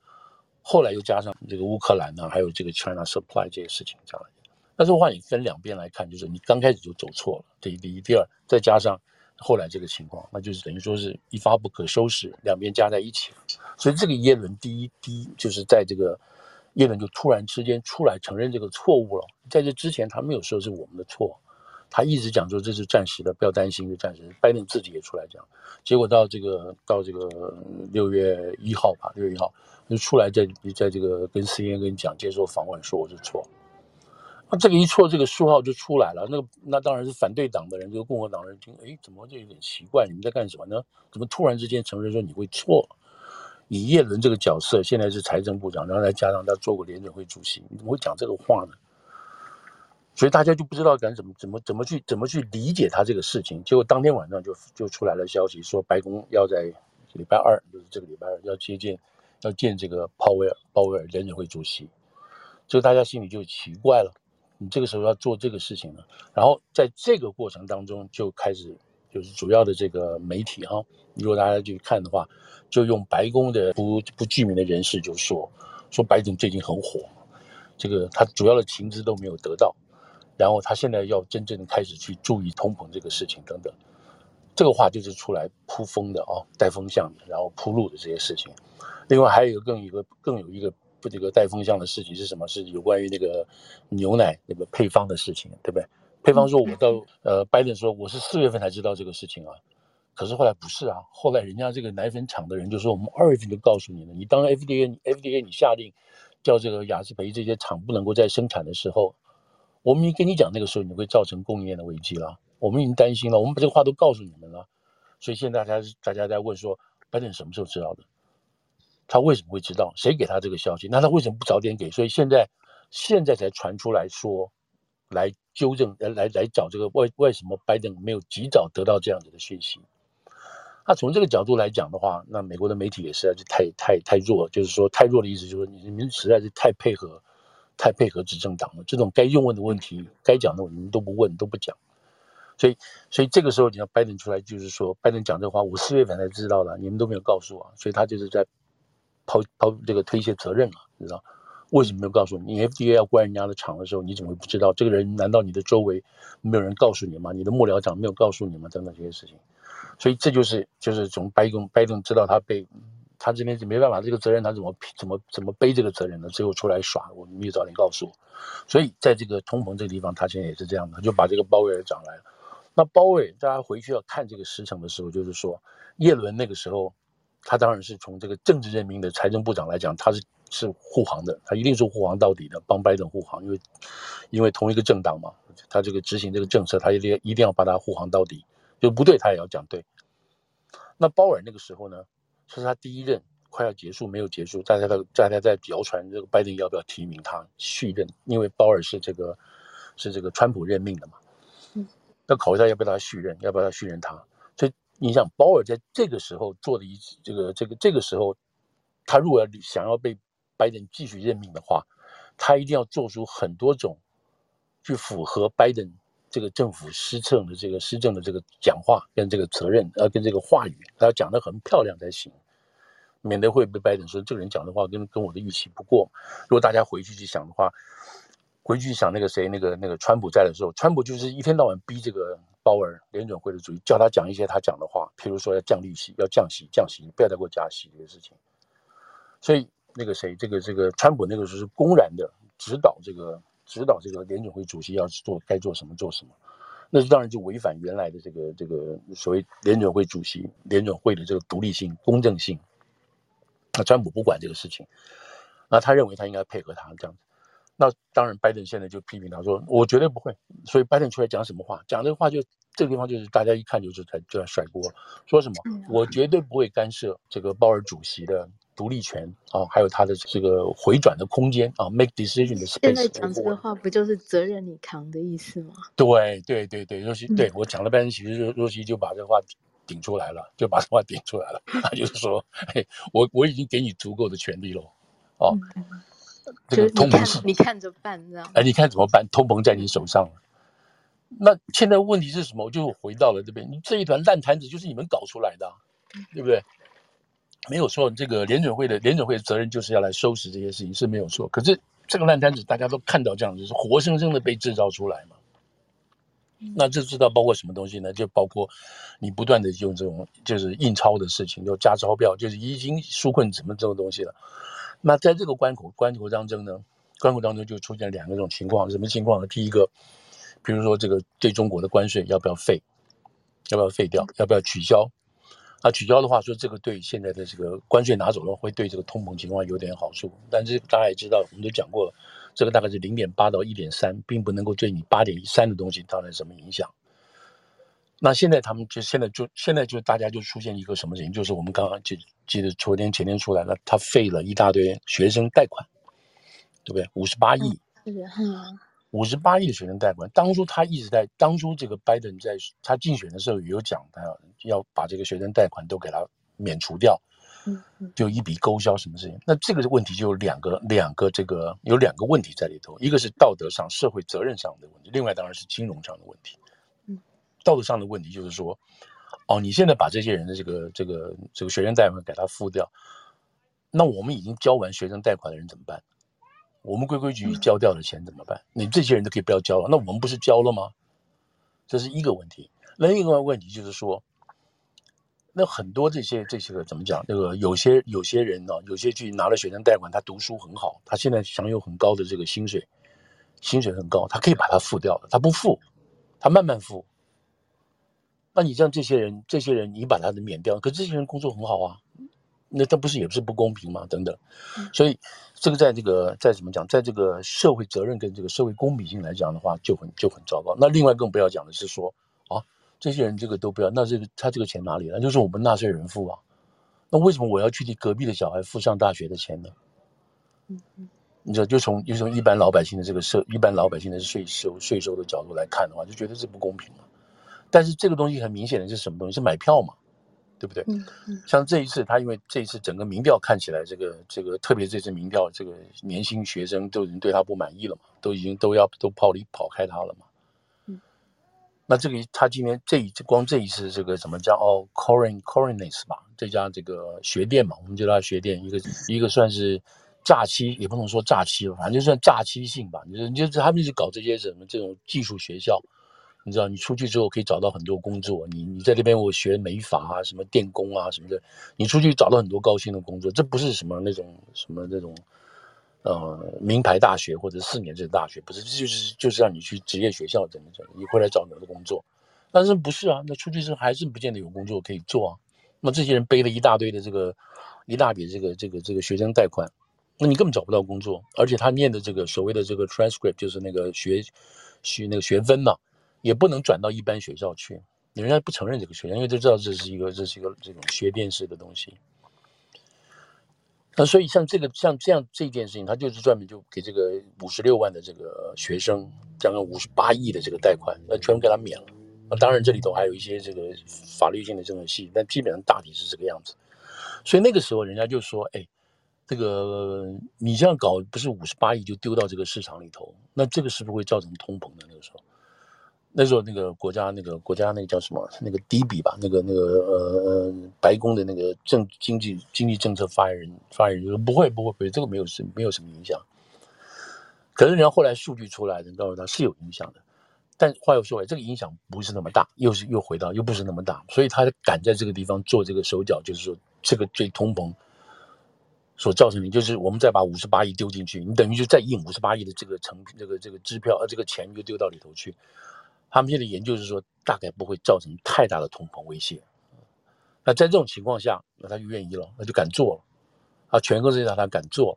[SPEAKER 3] 后来又加上这个乌克兰呢，还有这个 China Supply 这些事情加了。但是话你分两边来看，就是你刚开始就走错了，这第一，第二，再加上后来这个情况，那就是等于说是一发不可收拾，两边加在一起。所以这个耶伦第一第一就是在这个耶伦就突然之间出来承认这个错误了，在这之前他没有说是我们的错。他一直讲说这是暂时的，不要担心，是暂时。拜登自己也出来讲，结果到这个到这个六月一号吧，六月一号就出来在在这个跟 CNN 跟你讲接受访问说我是错，那这个一错，这个书号就出来了。那个那当然是反对党的人，这个共和党人听，哎，怎么就有点奇怪？你们在干什么呢？怎么突然之间承认说你会错？以叶伦这个角色，现在是财政部长，然后再加上他做过联准会主席，你怎么会讲这个话呢？所以大家就不知道该怎么怎么怎么去怎么去理解他这个事情。结果当天晚上就就出来了消息，说白宫要在礼拜二，就是这个礼拜二要接见，要见这个鲍威尔，鲍威尔联准会主席。所以大家心里就奇怪了，你这个时候要做这个事情呢？然后在这个过程当中就开始，就是主要的这个媒体哈，如果大家去看的话，就用白宫的不不具名的人士就说，说拜登最近很火，这个他主要的情资都没有得到。然后他现在要真正开始去注意通膨这个事情等等，这个话就是出来铺风的啊，带风向的，然后铺路的这些事情。另外还有一个更一个更有一个不这个带风向的事情是什么？是有关于那个牛奶那个配方的事情，对不对？配方说，我到呃，拜登说我是四月份才知道这个事情啊，可是后来不是啊，后来人家这个奶粉厂的人就说我们二月份就告诉你了，你当 FDA，FDA 你下令叫这个雅士培这些厂不能够再生产的时候。我们一跟你讲那个时候，你会造成供应链的危机了。我们已经担心了，我们把这个话都告诉你们了。所以现在大家大家在问说，拜登什么时候知道的？他为什么会知道？谁给他这个消息？那他为什么不早点给？所以现在现在才传出来说，来纠正，来来来找这个为为什么拜登没有及早得到这样子的讯息？那从这个角度来讲的话，那美国的媒体也实在是太太太弱，就是说太弱的意思就是说你们实在是太配合。太配合执政党了，这种该用问的问题、该讲的，我们都不问，都不讲。所以，所以这个时候你要拜登出来，就是说，拜登讲这话，我四月份才知道的，你们都没有告诉我，所以他就是在抛抛这个推卸责任了，知道？为什么没有告诉你？你 FDA 要关人家的厂的时候，你怎么会不知道？这个人难道你的周围没有人告诉你吗？你的幕僚长没有告诉你吗？等等这些事情，所以这就是就是从拜登拜登知道他被。他这边就没办法，这个责任他怎么怎么怎么背这个责任呢？最后出来耍，我没有早点告诉我。所以在这个通膨这个地方，他现在也是这样的，就把这个鲍威尔找来了。那鲍威尔大家回去要看这个时程的时候，就是说叶伦那个时候，他当然是从这个政治任命的财政部长来讲，他是是护航的，他一定是护航到底的，帮拜登护航，因为因为同一个政党嘛，他这个执行这个政策，他一定一定要把他护航到底，就不对他也要讲对。那鲍尔那个时候呢？这是他第一任快要结束，没有结束，大家在大家在谣传这个拜登要不要提名他续任，因为鲍尔是这个是这个川普任命的嘛，嗯，要考虑他要不要他续任，要不要他续任他。所以你想，鲍尔在这个时候做的一这个这个这个时候，他如果要想要被拜登继续任命的话，他一定要做出很多种去符合拜登。这个政府施政的这个施政的这个讲话跟这个责任，呃，跟这个话语，他要讲得很漂亮才行，免得会被拜登说这个人讲的话跟跟我的预期不过。如果大家回去去想的话，回去想那个谁，那个那个川普在的时候，川普就是一天到晚逼这个鲍尔联准会的主席，叫他讲一些他讲的话，譬如说要降利息，要降息，降息，不要再给我加息这个事情。所以那个谁，这个这个川普那个时候是公然的指导这个。指导这个联准会主席要做该做什么做什么，那当然就违反原来的这个这个所谓联准会主席联准会的这个独立性、公正性。那川普不管这个事情，那他认为他应该配合他这样子。那当然，拜登现在就批评他说：“我绝对不会。”所以拜登出来讲什么话，讲这个话就这个地方就是大家一看就是在就在甩锅，说什么：“我绝对不会干涉这个鲍尔主席的。”独立权啊，还有他的这个回转的空间啊，make decision 的 space。现在
[SPEAKER 2] 讲这个话，不就是责任你扛的意思吗？
[SPEAKER 3] 对对对对，若曦，对我讲了半天，其实若若曦就把这个话顶出来了，就把这话顶出来了。*laughs* 他就是说，嘿，我我已经给你足够的权利了，哦，嗯、这个通膨是
[SPEAKER 2] 你看着办，这样。
[SPEAKER 3] 哎，你看怎么办？通膨在你手上了。那现在问题是什么？我就回到了这边，你这一团烂摊子就是你们搞出来的，对不对？没有错，这个联准会的联准会的责任就是要来收拾这些事情是没有错。可是这个烂摊子大家都看到这样子，是活生生的被制造出来嘛？那这知道包括什么东西呢？就包括你不断的用这种就是印钞的事情，就加钞票，就是已经纾困什么这种东西了。那在这个关口关口当中呢，关口当中就出现两个这种情况，什么情况呢？第一个，比如说这个对中国的关税要不要废？要不要废掉？要不要取消？啊，取消的话，说这个对现在的这个关税拿走了，会对这个通膨情况有点好处。但是大家也知道，我们都讲过了。这个大概是零点八到一点三，并不能够对你八点三的东西造成什么影响。那现在他们就现在就现在就大家就出现一个什么事情，就是我们刚刚记记得昨天前天出来了，他废了一大堆学生贷款，对不对？五十八亿，五十八亿的学生贷款。当初他一直在，当初这个拜登在他竞选的时候也有讲，他要要把这个学生贷款都给他免除掉。就一笔勾销什么事情？那这个问题就有两个，两个这个有两个问题在里头，一个是道德上、社会责任上的问题，另外当然是金融上的问题。道德上的问题就是说，哦，你现在把这些人的这个这个这个学生贷款给他付掉，那我们已经交完学生贷款的人怎么办？我们规规矩矩交掉的钱怎么办？你这些人都可以不要交了，那我们不是交了吗？这是一个问题。另一个问题就是说。那很多这些这些个怎么讲？那个有些有些人呢，有些去拿了学生贷款，他读书很好，他现在享有很高的这个薪水，薪水很高，他可以把它付掉的，他不付，他慢慢付。那你像这些人，这些人你把他的免掉，可这些人工作很好啊，那他不是也不是不公平吗？等等，所以这个在这个在怎么讲，在这个社会责任跟这个社会公平性来讲的话，就很就很糟糕。那另外更不要讲的是说啊。这些人这个都不要，那这个他这个钱哪里来？就是我们纳税人付啊。那为什么我要去替隔壁的小孩付上大学的钱呢？嗯嗯，你知道，就从就从一般老百姓的这个社，一般老百姓的税收税收的角度来看的话，就觉得这不公平嘛。但是这个东西很明显的是什么东西？是买票嘛，对不对？嗯嗯。像这一次，他因为这一次整个民调看起来，这个这个特别这次民调，这个年轻学生都已经对他不满意了嘛，都已经都要都跑离跑开他了嘛。那这个他今天这一次光这一次这个怎么叫哦，Corin Corinis 吧，这家这个学店嘛，我们叫它学店，一个一个算是诈欺，也不能说诈欺了，反正就算诈欺性吧。你说你就他们一直搞这些什么这种技术学校，你知道，你出去之后可以找到很多工作。你你在这边我学美发啊，什么电工啊什么的，你出去找到很多高薪的工作，这不是什么那种什么那种。呃，名牌大学或者四年制的大学不是，就是就是让你去职业学校怎么怎么，你回来找你的工作，但是不是啊？那出去之后还是不见得有工作可以做啊。那这些人背了一大堆的这个一大笔这个这个这个学生贷款，那你根本找不到工作，而且他念的这个所谓的这个 transcript 就是那个学学那个学分呢、啊，也不能转到一般学校去，人家不承认这个学校，因为都知道这是一个这是一个这种学电式的东西。那所以像这个像这样这件事情，他就是专门就给这个五十六万的这个学生，将近五十八亿的这个贷款，那全部给他免了。那当然这里头还有一些这个法律性的这种细，但基本上大体是这个样子。所以那个时候人家就说：“哎，这个你这样搞，不是五十八亿就丢到这个市场里头，那这个是不是会造成通膨的？”那个时候。那时候那个国家那个国家那个叫什么那个迪比吧，那个那个呃白宫的那个政经济经济政策发言人发言人就说不会不会不会，这个没有什没有什么影响。可是人家后来数据出来人，告诉他是有影响的。但话又说回来，这个影响不是那么大，又是又回到又不是那么大，所以他敢在这个地方做这个手脚，就是说这个最通膨所造成的，就是我们再把五十八亿丢进去，你等于就再印五十八亿的这个成这个这个支票，呃这个钱又丢到里头去。他们现在研究是说，大概不会造成太大的通膨威胁。那在这种情况下，那他就愿意了，那就敢做了。啊，全公司让他敢做，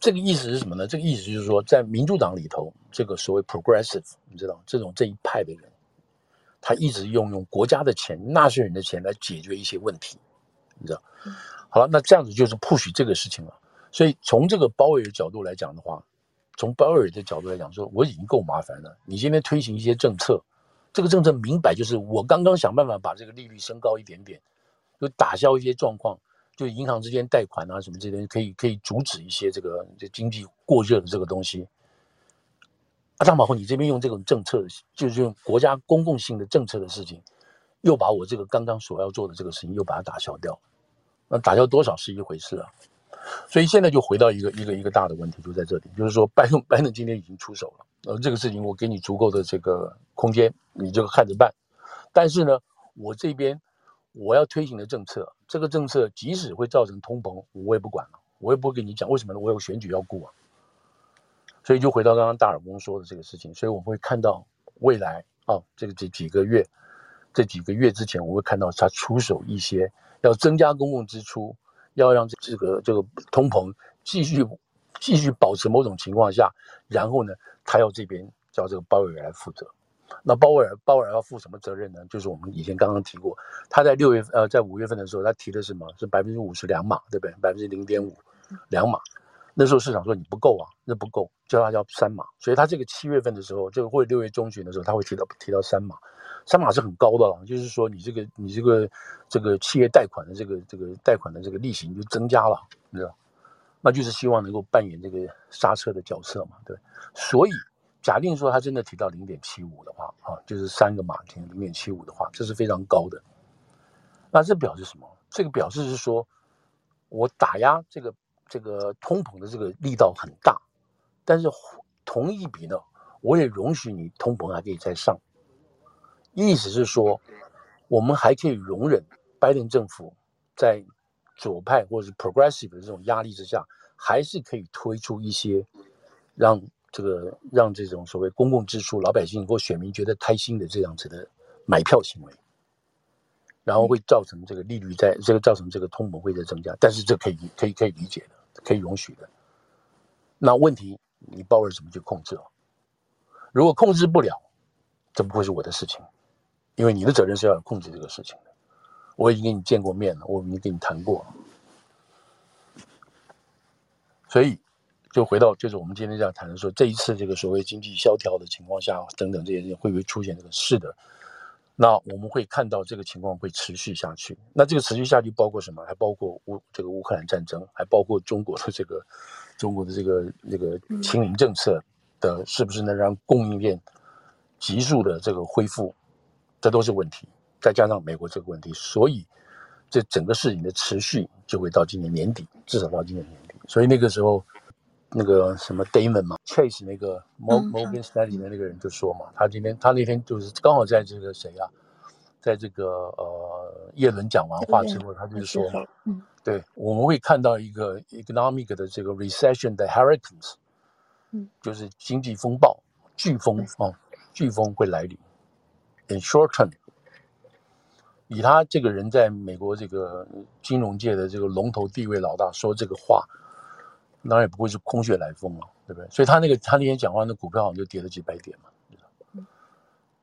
[SPEAKER 3] 这个意思是什么呢？这个意思就是说，在民主党里头，这个所谓 progressive，你知道，这种这一派的人，他一直用用国家的钱、纳税人的钱来解决一些问题，你知道。好了，那这样子就是 push 这个事情了。所以从这个包围的角度来讲的话。从鲍威尔的角度来讲，说我已经够麻烦了。你今天推行一些政策，这个政策明摆就是我刚刚想办法把这个利率升高一点点，就打消一些状况，就银行之间贷款啊什么这些可以可以阻止一些这个这经济过热的这个东西。啊，张宝后，你这边用这种政策，就是用国家公共性的政策的事情，又把我这个刚刚所要做的这个事情又把它打消掉。那打掉多少是一回事啊。所以现在就回到一个一个一个大的问题，就在这里，就是说拜登拜登今天已经出手了，呃，这个事情我给你足够的这个空间，你这个看着办。但是呢，我这边我要推行的政策，这个政策即使会造成通膨，我也不管了，我也不会跟你讲为什么呢？我有选举要顾啊。所以就回到刚刚大耳公说的这个事情，所以我们会看到未来啊，这个这几个月，这几个月之前，我会看到他出手一些，要增加公共支出。要让这个这个通膨继续继续保持某种情况下，然后呢，他要这边叫这个鲍威尔来负责。那鲍威尔鲍威尔要负什么责任呢？就是我们以前刚刚提过，他在六月呃在五月份的时候，他提的什么？是百分之五十两码，对不对？百分之零点五两码。那时候市场说你不够啊，那不够，叫他要三码。所以他这个七月份的时候，就会六月中旬的时候，他会提到提到三码。三码是很高的了，就是说你这个你这个这个企业贷款的这个这个贷款的这个利息就增加了，你知道？那就是希望能够扮演这个刹车的角色嘛，对。所以假定说他真的提到零点七五的话，啊，就是三个码停零点七五的话，这是非常高的。那这表示什么？这个表示是说我打压这个这个通膨的这个力道很大，但是同一笔呢，我也容许你通膨还可以再上。意思是说，我们还可以容忍拜登政府在左派或者是 progressive 的这种压力之下，还是可以推出一些让这个让这种所谓公共支出、老百姓或选民觉得开心的这样子的买票行为，然后会造成这个利率在这个造成这个通膨会在增加，但是这可以可以可以理解的，可以容许的。那问题你鲍威尔怎么去控制了？如果控制不了，这不会是我的事情。因为你的责任是要控制这个事情的，我已经跟你见过面了，我已经跟你谈过了，所以就回到就是我们今天这样谈的说，这一次这个所谓经济萧条的情况下等等这些会不会出现这个是的？那我们会看到这个情况会持续下去。那这个持续下去包括什么？还包括乌这个乌克兰战争，还包括中国的这个中国的这个这个清零政策的，是不是能让供应链急速的这个恢复？这都是问题，再加上美国这个问题，所以这整个事情的持续就会到今年年底，至少到今年年底。所以那个时候，那个什么 Damon 嘛，Chase 那个 Morgan Stanley 的那个人就说嘛，他今天他那天就是刚好在这个谁啊，在这个呃叶伦讲完话之后，他就是说嘛，嗯，对，我们会看到一个 economic 的这个 recession 的 hurricanes，嗯，就是经济风暴、飓风啊，飓风会来临。In short term，以他这个人在美国这个金融界的这个龙头地位老大说这个话，当然也不会是空穴来风了，对不对？所以他那个他那天讲话，那股票好像就跌了几百点嘛，你知道？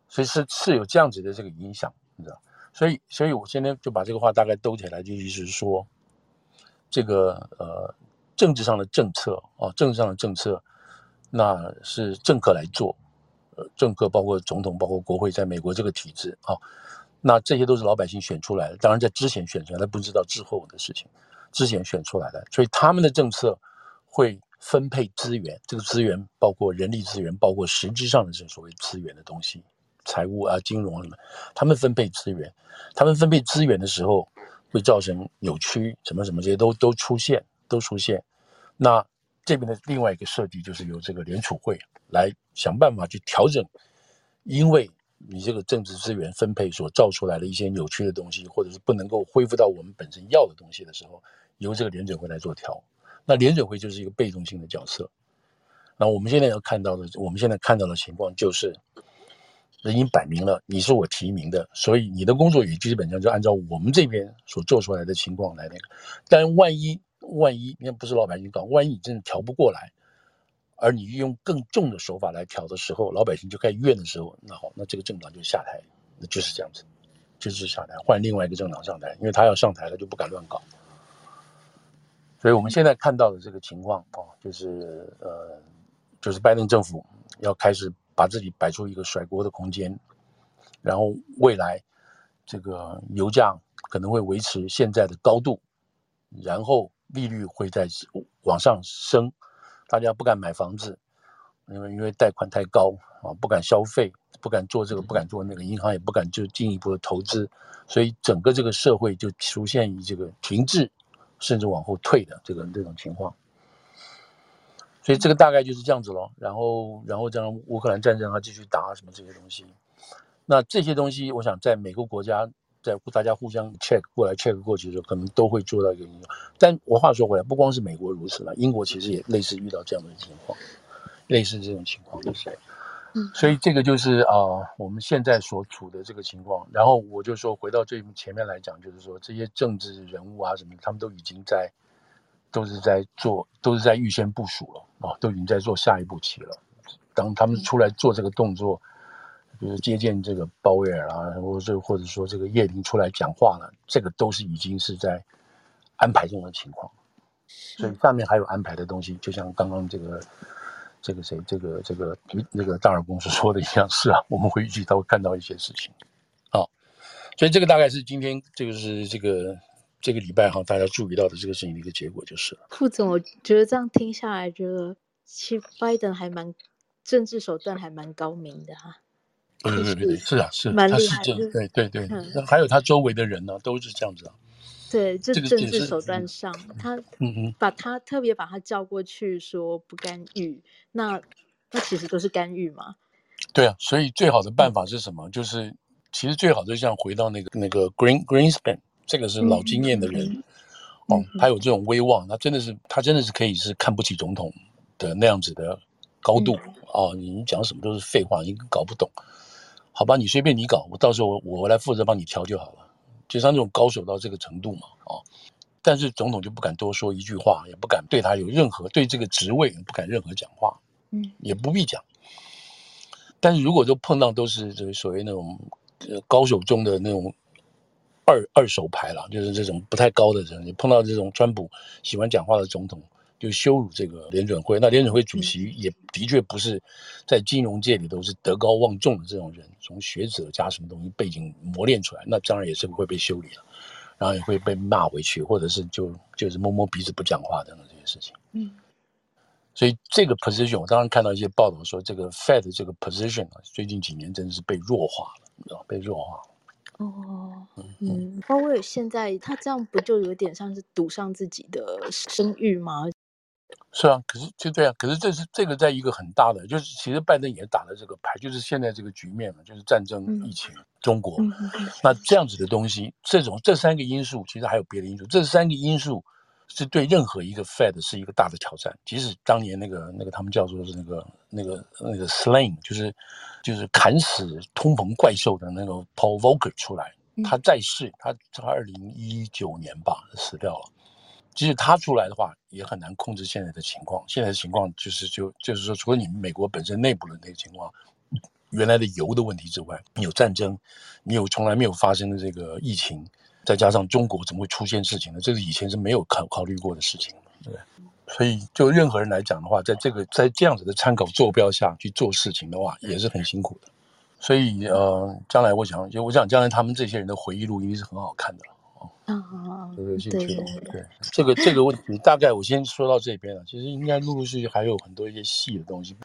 [SPEAKER 3] 所以是是有这样子的这个影响，你知道？所以，所以我今天就把这个话大概兜起来，就意思是说，这个呃政治上的政策啊，政治上的政策，那是政客来做。政客包括总统，包括国会，在美国这个体制啊，那这些都是老百姓选出来的。当然，在之前选出来的，不知道之后的事情。之前选出来的，所以他们的政策会分配资源。这个资源包括人力资源，包括实质上的这所谓资源的东西，财务啊、金融什么。他们分配资源，他们分配资源的时候，会造成扭曲，什么什么这些都都出现，都出现。那这边的另外一个设计，就是由这个联储会。来想办法去调整，因为你这个政治资源分配所造出来的一些扭曲的东西，或者是不能够恢复到我们本身要的东西的时候，由这个联准会来做调。那联准会就是一个被动性的角色。那我们现在要看到的，我们现在看到的情况就是，人已经摆明了你是我提名的，所以你的工作也基本上就按照我们这边所做出来的情况来那个。但万一万一，你看不是老百姓搞，万一你真的调不过来。而你用更重的手法来调的时候，老百姓就开始怨的时候，那好，那这个政党就下台，那就是这样子，就是下台，换另外一个政党上台，因为他要上台了就不敢乱搞。所以我们现在看到的这个情况啊，就是呃，就是拜登政府要开始把自己摆出一个甩锅的空间，然后未来这个油价可能会维持现在的高度，然后利率会在往上升。大家不敢买房子，因为因为贷款太高啊，不敢消费，不敢做这个，不敢做那个，银行也不敢就进一步的投资，所以整个这个社会就出现于这个停滞，甚至往后退的这个这种情况。所以这个大概就是这样子咯。然后，然后这样乌克兰战争啊继续打什么这些东西，那这些东西，我想在每个国家。在大家互相 check 过来 check 过去的时候，可能都会做到一个应用。但我话说回来，不光是美国如此了，英国其实也类似遇到这样的情况，类似这种情况就是。嗯，所以这个就是啊、呃，我们现在所处的这个情况。然后我就说，回到最前面来讲，就是说这些政治人物啊什么，他们都已经在，都是在做，都是在预先部署了啊、哦，都已经在做下一步棋了。当他们出来做这个动作。比如接见这个鲍威尔啊，或者或者说这个叶林出来讲话了，这个都是已经是在安排中的情况，所以下面还有安排的东西，就像刚刚这个这个谁这个这个那个大耳公司说的一样，是啊，我们会预计到看到一些事情，好，所以这个大概是今天这个是这个这个礼拜哈大家注意到的这个事情的一个结果就是了。
[SPEAKER 2] 副总，我觉得这样听下来，觉得其实拜登还蛮政治手段还蛮高明的哈、啊。
[SPEAKER 3] 对对对对，是啊，是，他是这样，对对对，那还有他周围的人呢，都是这样子啊。
[SPEAKER 2] 对，这政治手段上，他嗯嗯，把他特别把他叫过去说不干预，那那其实都是干预嘛。
[SPEAKER 3] 对啊，所以最好的办法是什么？就是其实最好就像回到那个那个 Green Greenspan，这个是老经验的人哦，他有这种威望，他真的是他真的是可以是看不起总统的那样子的高度啊！你讲什么都是废话，你搞不懂。好吧，你随便你搞，我到时候我我来负责帮你调就好了。就像这种高手到这个程度嘛，啊，但是总统就不敢多说一句话，也不敢对他有任何对这个职位不敢任何讲话，嗯，也不必讲。但是如果都碰到都是这个所谓那种高手中的那种二二手牌了，就是这种不太高的人，你碰到这种川普喜欢讲话的总统。就羞辱这个联准会，那联准会主席也的确不是在金融界里都是德高望重的这种人，从学者加什么东西背景磨练出来，那当然也是会被修理了，然后也会被骂回去，或者是就就是摸摸鼻子不讲话等等这些事情。嗯，所以这个 position 我当然看到一些报道说，这个 Fed 这个 position 啊，最近几年真的是被弱化了，你知道被弱化了。
[SPEAKER 2] 哦，嗯，鲍威尔现在他这样不就有点像是赌上自己的声誉吗？
[SPEAKER 3] 是啊，可是就这样，可是这是这个在一个很大的，就是其实拜登也打了这个牌，就是现在这个局面嘛，就是战争、疫情、中国，那这样子的东西，这种这三个因素，其实还有别的因素，这三个因素是对任何一个 Fed 是一个大的挑战。即使当年那个那个他们叫做是那个那个那个 Slaying，就是就是砍死通膨怪兽的那个 Paul Volcker 出来，他在世，他他二零一九年吧死掉了。即使他出来的话，也很难控制现在的情况。现在的情况就是就，就是说，除了你们美国本身内部的那个情况，原来的油的问题之外，你有战争，你有从来没有发生的这个疫情，再加上中国怎么会出现事情呢？这是以前是没有考考虑过的事情，对。所以，就任何人来讲的话，在这个在这样子的参考坐标下去做事情的话，也是很辛苦的。所以，呃，将来我想，就我想，将来他们这些人的回忆录一定是很好看的。
[SPEAKER 2] 啊，
[SPEAKER 3] 有兴趣的，对这个这个问题，大概我先说到这边了。其实应该陆陆续续还有很多一些细的东西，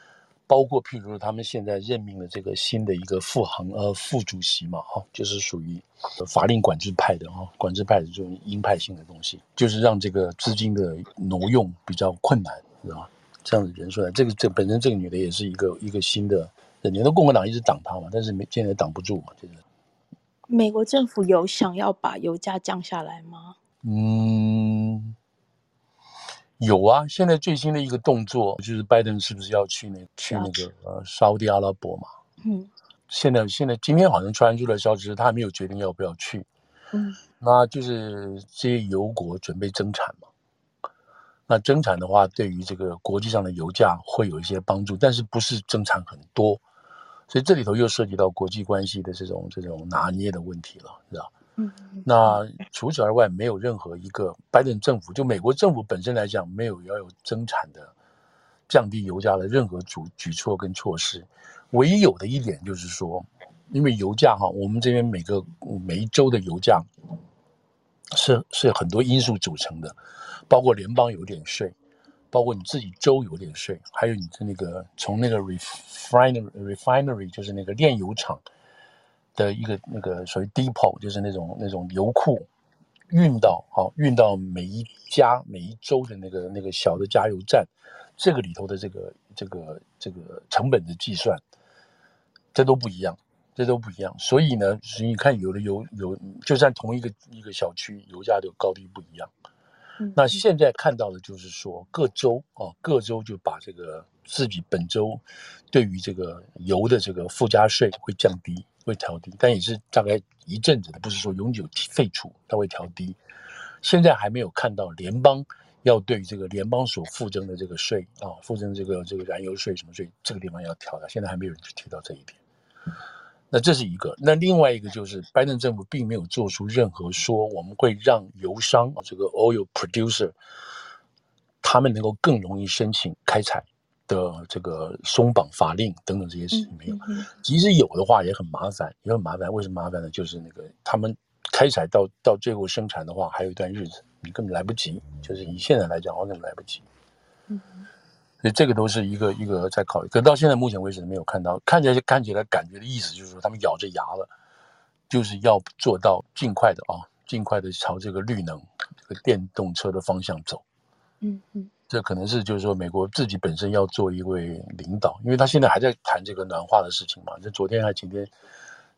[SPEAKER 3] 包括譬如他们现在任命了这个新的一个副行呃副主席嘛，哈，就是属于法令管制派的哈，管制派的这种鹰派性的东西，就是让这个资金的挪用比较困难，知道吗？这样子人出来，这个这本身这个女的也是一个一个新的，人家共和党一直挡她嘛，但是没现在挡不住嘛，就是。
[SPEAKER 2] 美国政府有想要把油价降下来吗？
[SPEAKER 3] 嗯，有啊。现在最新的一个动作就是拜登是不是要去那去那个呃沙地阿拉伯嘛？嗯。现在现在今天好像传出来消息，他还没有决定要不要去。嗯。那就是这些油国准备增产嘛。那增产的话，对于这个国际上的油价会有一些帮助，但是不是增产很多。所以这里头又涉及到国际关系的这种这种拿捏的问题了，是吧？嗯，那除此而外，没有任何一个拜登政府，就美国政府本身来讲，没有要有增产的、降低油价的任何举举措跟措施。唯一有的一点就是说，因为油价哈，我们这边每个每一周的油价是是很多因素组成的，包括联邦有点税，包括你自己州有点税，还有你的那个从那个 refinery refinery 就是那个炼油厂的一个那个所谓 depot，就是那种那种油库运到好、哦、运到每一家每一周的那个那个小的加油站，这个里头的这个这个这个成本的计算，这都不一样，这都不一样。所以呢，所以你看有的油油，就算同一个一个小区，油价的高低不一样。那现在看到的就是说，各州啊，各州就把这个自己本州对于这个油的这个附加税会降低，会调低，但也是大概一阵子的，不是说永久废除，它会调低。现在还没有看到联邦要对这个联邦所附征的这个税啊，附征这个这个燃油税什么税，这个地方要调的，现在还没有人去提到这一点。那这是一个，那另外一个就是拜登政府并没有做出任何说我们会让油商这个 oil producer 他们能够更容易申请开采的这个松绑法令等等这些事情没有，即使有的话也很麻烦，也很麻烦。为什么麻烦呢？就是那个他们开采到到最后生产的话，还有一段日子，你根本来不及。就是以现在来讲，我根本来不及。嗯。所以这个都是一个一个在考虑，可到现在目前为止没有看到，看起来看起来感觉的意思就是说他们咬着牙了，就是要做到尽快的啊，尽快的朝这个绿能、这个电动车的方向走。嗯嗯，这可能是就是说美国自己本身要做一位领导，因为他现在还在谈这个暖化的事情嘛。就昨天还今天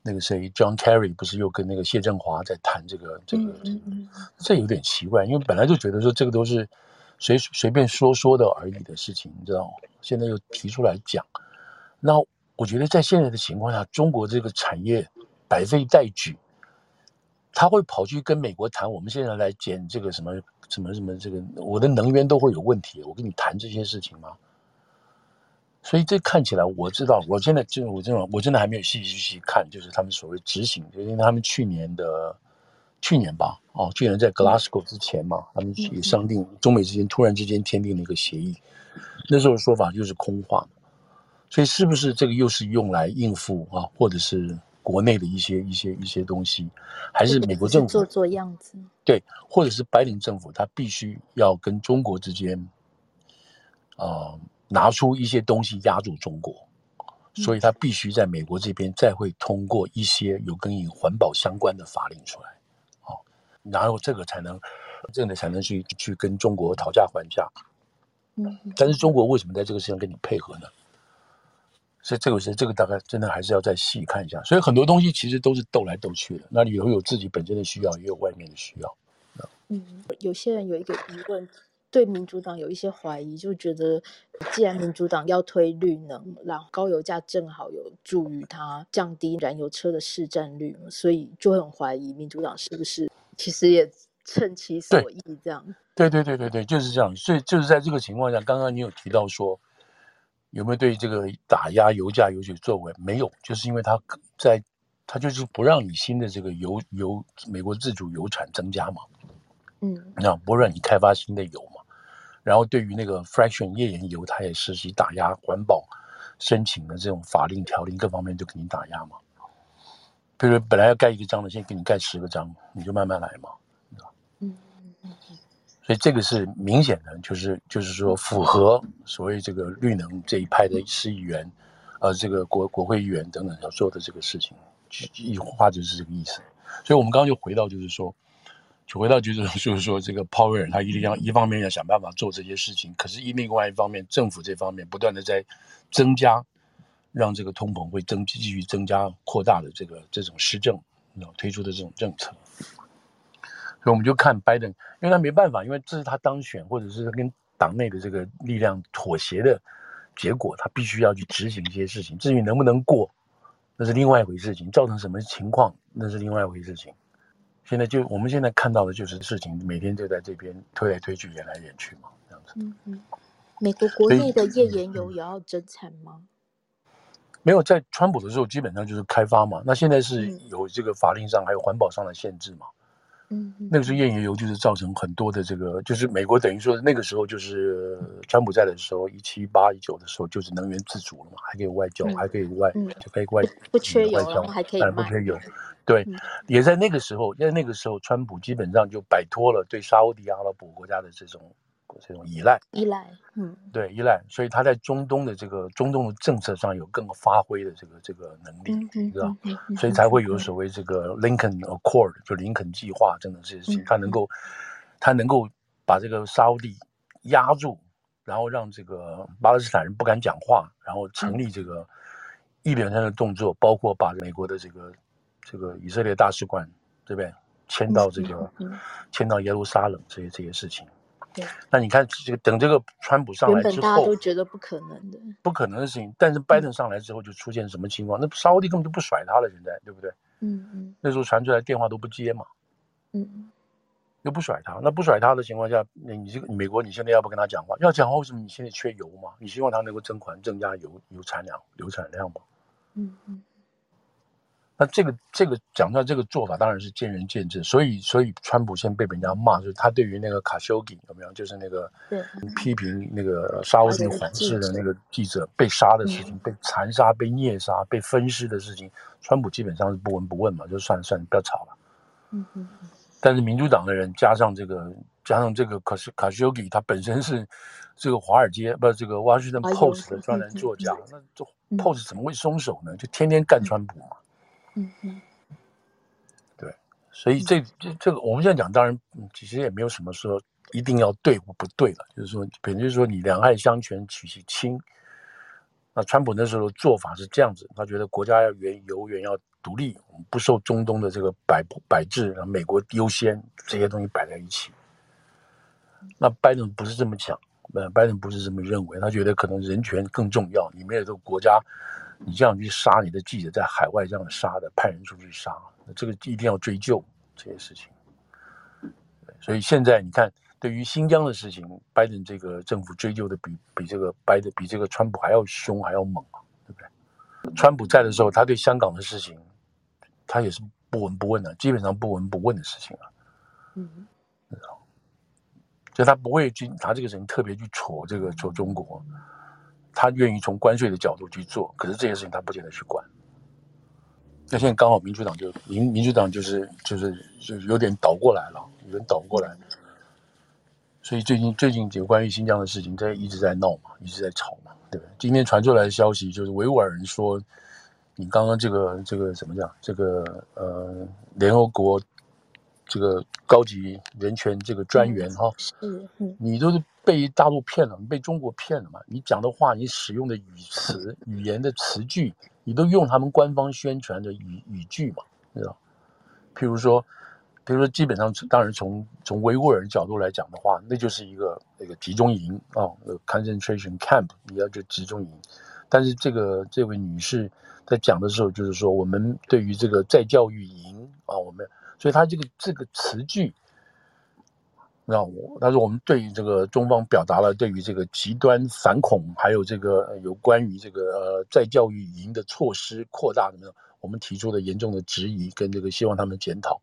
[SPEAKER 3] 那个谁 John Kerry 不是又跟那个谢振华在谈这个这个，这个，这有点奇怪，因为本来就觉得说这个都是。随随便说说的而已的事情，你知道吗？现在又提出来讲，那我觉得在现在的情况下，中国这个产业百废待举，他会跑去跟美国谈，我们现在来减这个什么什么什么这个，我的能源都会有问题，我跟你谈这些事情吗？所以这看起来，我知道，我现在就我这种，我真的还没有细细细看，就是他们所谓执行，就是因为他们去年的。去年吧，哦，去年在 Glasgow 之前嘛，他们也商定，中美之间突然之间签订了一个协议，那时候说法就是空话，所以是不是这个又是用来应付啊，或者是国内的一些一些一些东西，还是美国政府
[SPEAKER 2] 做做样子？
[SPEAKER 3] 对，或者是白领政府他必须要跟中国之间，啊、呃，拿出一些东西压住中国，所以他必须在美国这边再会通过一些有跟以环保相关的法令出来。然后这个才能，真的才能去去跟中国讨价还价。嗯，但是中国为什么在这个事情跟你配合呢？所以这个是这个大概真的还是要再细看一下。所以很多东西其实都是斗来斗去的，那里头有自己本身的需要，也有外面的需要。
[SPEAKER 2] 嗯，有些人有一个疑问，对民主党有一些怀疑，就觉得既然民主党要推绿能，然后高油价正好有助于它降低燃油车的市占率，所以就很怀疑民主党是不是。其实也趁其所意，这样。
[SPEAKER 3] 对对对对对，就是这样。所以就是在这个情况下，刚刚你有提到说，有没有对这个打压油价有所作为？没有，就是因为他在，他就是不让你新的这个油油美国自主油产增加嘛。嗯，那不让你开发新的油嘛。然后对于那个 fraction 页岩油，它也实行打压环保申请的这种法令条令各方面都给你打压嘛。比如本来要盖一个章的，先给你盖十个章，你就慢慢来嘛，嗯嗯嗯。所以这个是明显的，就是就是说符合所谓这个绿能这一派的市议员，呃，这个国国会议员等等要做的这个事情，一话就是这个意思。所以我们刚刚就回到，就是说，就回到就是就是说，这个 Power 他一定要一方面要想办法做这些事情，可是一另外一方面，政府这方面不断的在增加。让这个通膨会增继续增加扩大的这个这种施政，推出的这种政策，所以我们就看拜登，因为他没办法，因为这是他当选或者是跟党内的这个力量妥协的结果，他必须要去执行一些事情。至于能不能过，那是另外一回事情；造成什么情况，那是另外一回事情。现在就我们现在看到的就是事情，每天就在这边推来推去，演来演去嘛，这样子。
[SPEAKER 2] 嗯嗯。美国国内的页岩油也要增产吗？
[SPEAKER 3] 没有在川普的时候，基本上就是开发嘛。那现在是有这个法令上还有环保上的限制嘛。嗯，那个时候页岩油就是造成很多的这个，就是美国等于说那个时候就是川普在的时候，一七八一九的时候就是能源自主了嘛，还可以外交，还可以外，就可以外
[SPEAKER 2] 不缺油，还可以
[SPEAKER 3] 不缺油。对，也在那个时候，在那个时候，川普基本上就摆脱了对沙乌地阿拉伯国家的这种这种依赖，
[SPEAKER 2] 依赖，嗯，
[SPEAKER 3] 对，依赖，所以他在中东的这个中东的政策上有更发挥的这个这个能力，你知道，所以才会有所。谓这个 Lincoln Accord，就林肯计划，真的是他能够，他能够把这个沙乌地压住，然后让这个巴勒斯坦人不敢讲话，然后成立。这个一连串的动作，包括把美国的这个这个以色列大使馆这边迁到这个迁到耶路撒冷这些这些事情。对，那你看这个等这个川普上来之后，
[SPEAKER 2] 大家都觉得不可能的，
[SPEAKER 3] 不可能的事情。但是拜登上来之后，就出现什么情况？嗯、那沙乌地根本就不甩他了，现在对不对？
[SPEAKER 2] 嗯嗯。
[SPEAKER 3] 那时候传出来电话都不接嘛，
[SPEAKER 2] 嗯，
[SPEAKER 3] 又不甩他。那不甩他的情况下，那你这个美国你现在要不跟他讲话？要讲话，为什么你现在缺油嘛？你希望他能够增款增加油油产量、油产量嘛？
[SPEAKER 2] 嗯嗯。
[SPEAKER 3] 那这个这个讲出来这个做法当然是见仁见智，所以所以川普先被人家骂，就是他对于那个卡修吉有没有，就是那个批评那个沙乌地皇室的那个记者被杀的事情，被残杀、被虐杀、被分尸的事情，川普基本上是不闻不问嘛，就算了算了，不要吵了。
[SPEAKER 2] 嗯嗯。
[SPEAKER 3] 但是民主党的人加上这个加上这个卡西卡修吉，他本身是这个华尔街不是这个 Washington Post 的专栏作家，那这 Post 怎么会松手呢？就天天干川普嘛。
[SPEAKER 2] 嗯嗯，
[SPEAKER 3] 对，所以这这这个我们现在讲，当然其实也没有什么说一定要对或不对了，就是说，比如就是说你两害相权取其轻。那川普那时候做法是这样子，他觉得国家要原油源要独立，不受中东的这个摆摆置，然后美国优先这些东西摆在一起。那拜登不是这么讲，呃，拜登不是这么认为，他觉得可能人权更重要，你们也都国家。你这样去杀你的记者，在海外这样杀的，派人出去杀，那这个一定要追究这些事情。所以现在你看，对于新疆的事情，拜登这个政府追究的比比这个拜登比这个川普还要凶还要猛啊，对不对？川普在的时候，他对香港的事情，他也是不闻不问的，基本上不闻不问的事情啊。
[SPEAKER 2] 嗯，
[SPEAKER 3] 就他不会去拿这个人特别去戳这个戳中国。他愿意从关税的角度去做，可是这些事情他不见得去管。那现在刚好民主党就民民主党就是就是就是有点倒过来了，有点倒过来。所以最近最近有关于新疆的事情在一直在闹嘛，一直在吵嘛，对不对？今天传出来的消息就是维吾尔人说，你刚刚这个这个怎么讲？这个呃联合国这个高级人权这个专员哈，
[SPEAKER 2] 嗯嗯，
[SPEAKER 3] 你都是。被大陆骗了，你被中国骗了嘛？你讲的话，你使用的语词、语言的词句，你都用他们官方宣传的语语句嘛？知道？譬如说，比如说，基本上，当然从从维吾尔人角度来讲的话，那就是一个那个集中营啊，concentration camp，你要就集中营。但是这个这位女士在讲的时候，就是说，我们对于这个再教育营啊，我们，所以她这个这个词句。让我，但是我们对于这个中方表达了对于这个极端反恐，还有这个有关于这个呃再教育营的措施扩大的呢，我们提出了严重的质疑，跟这个希望他们检讨。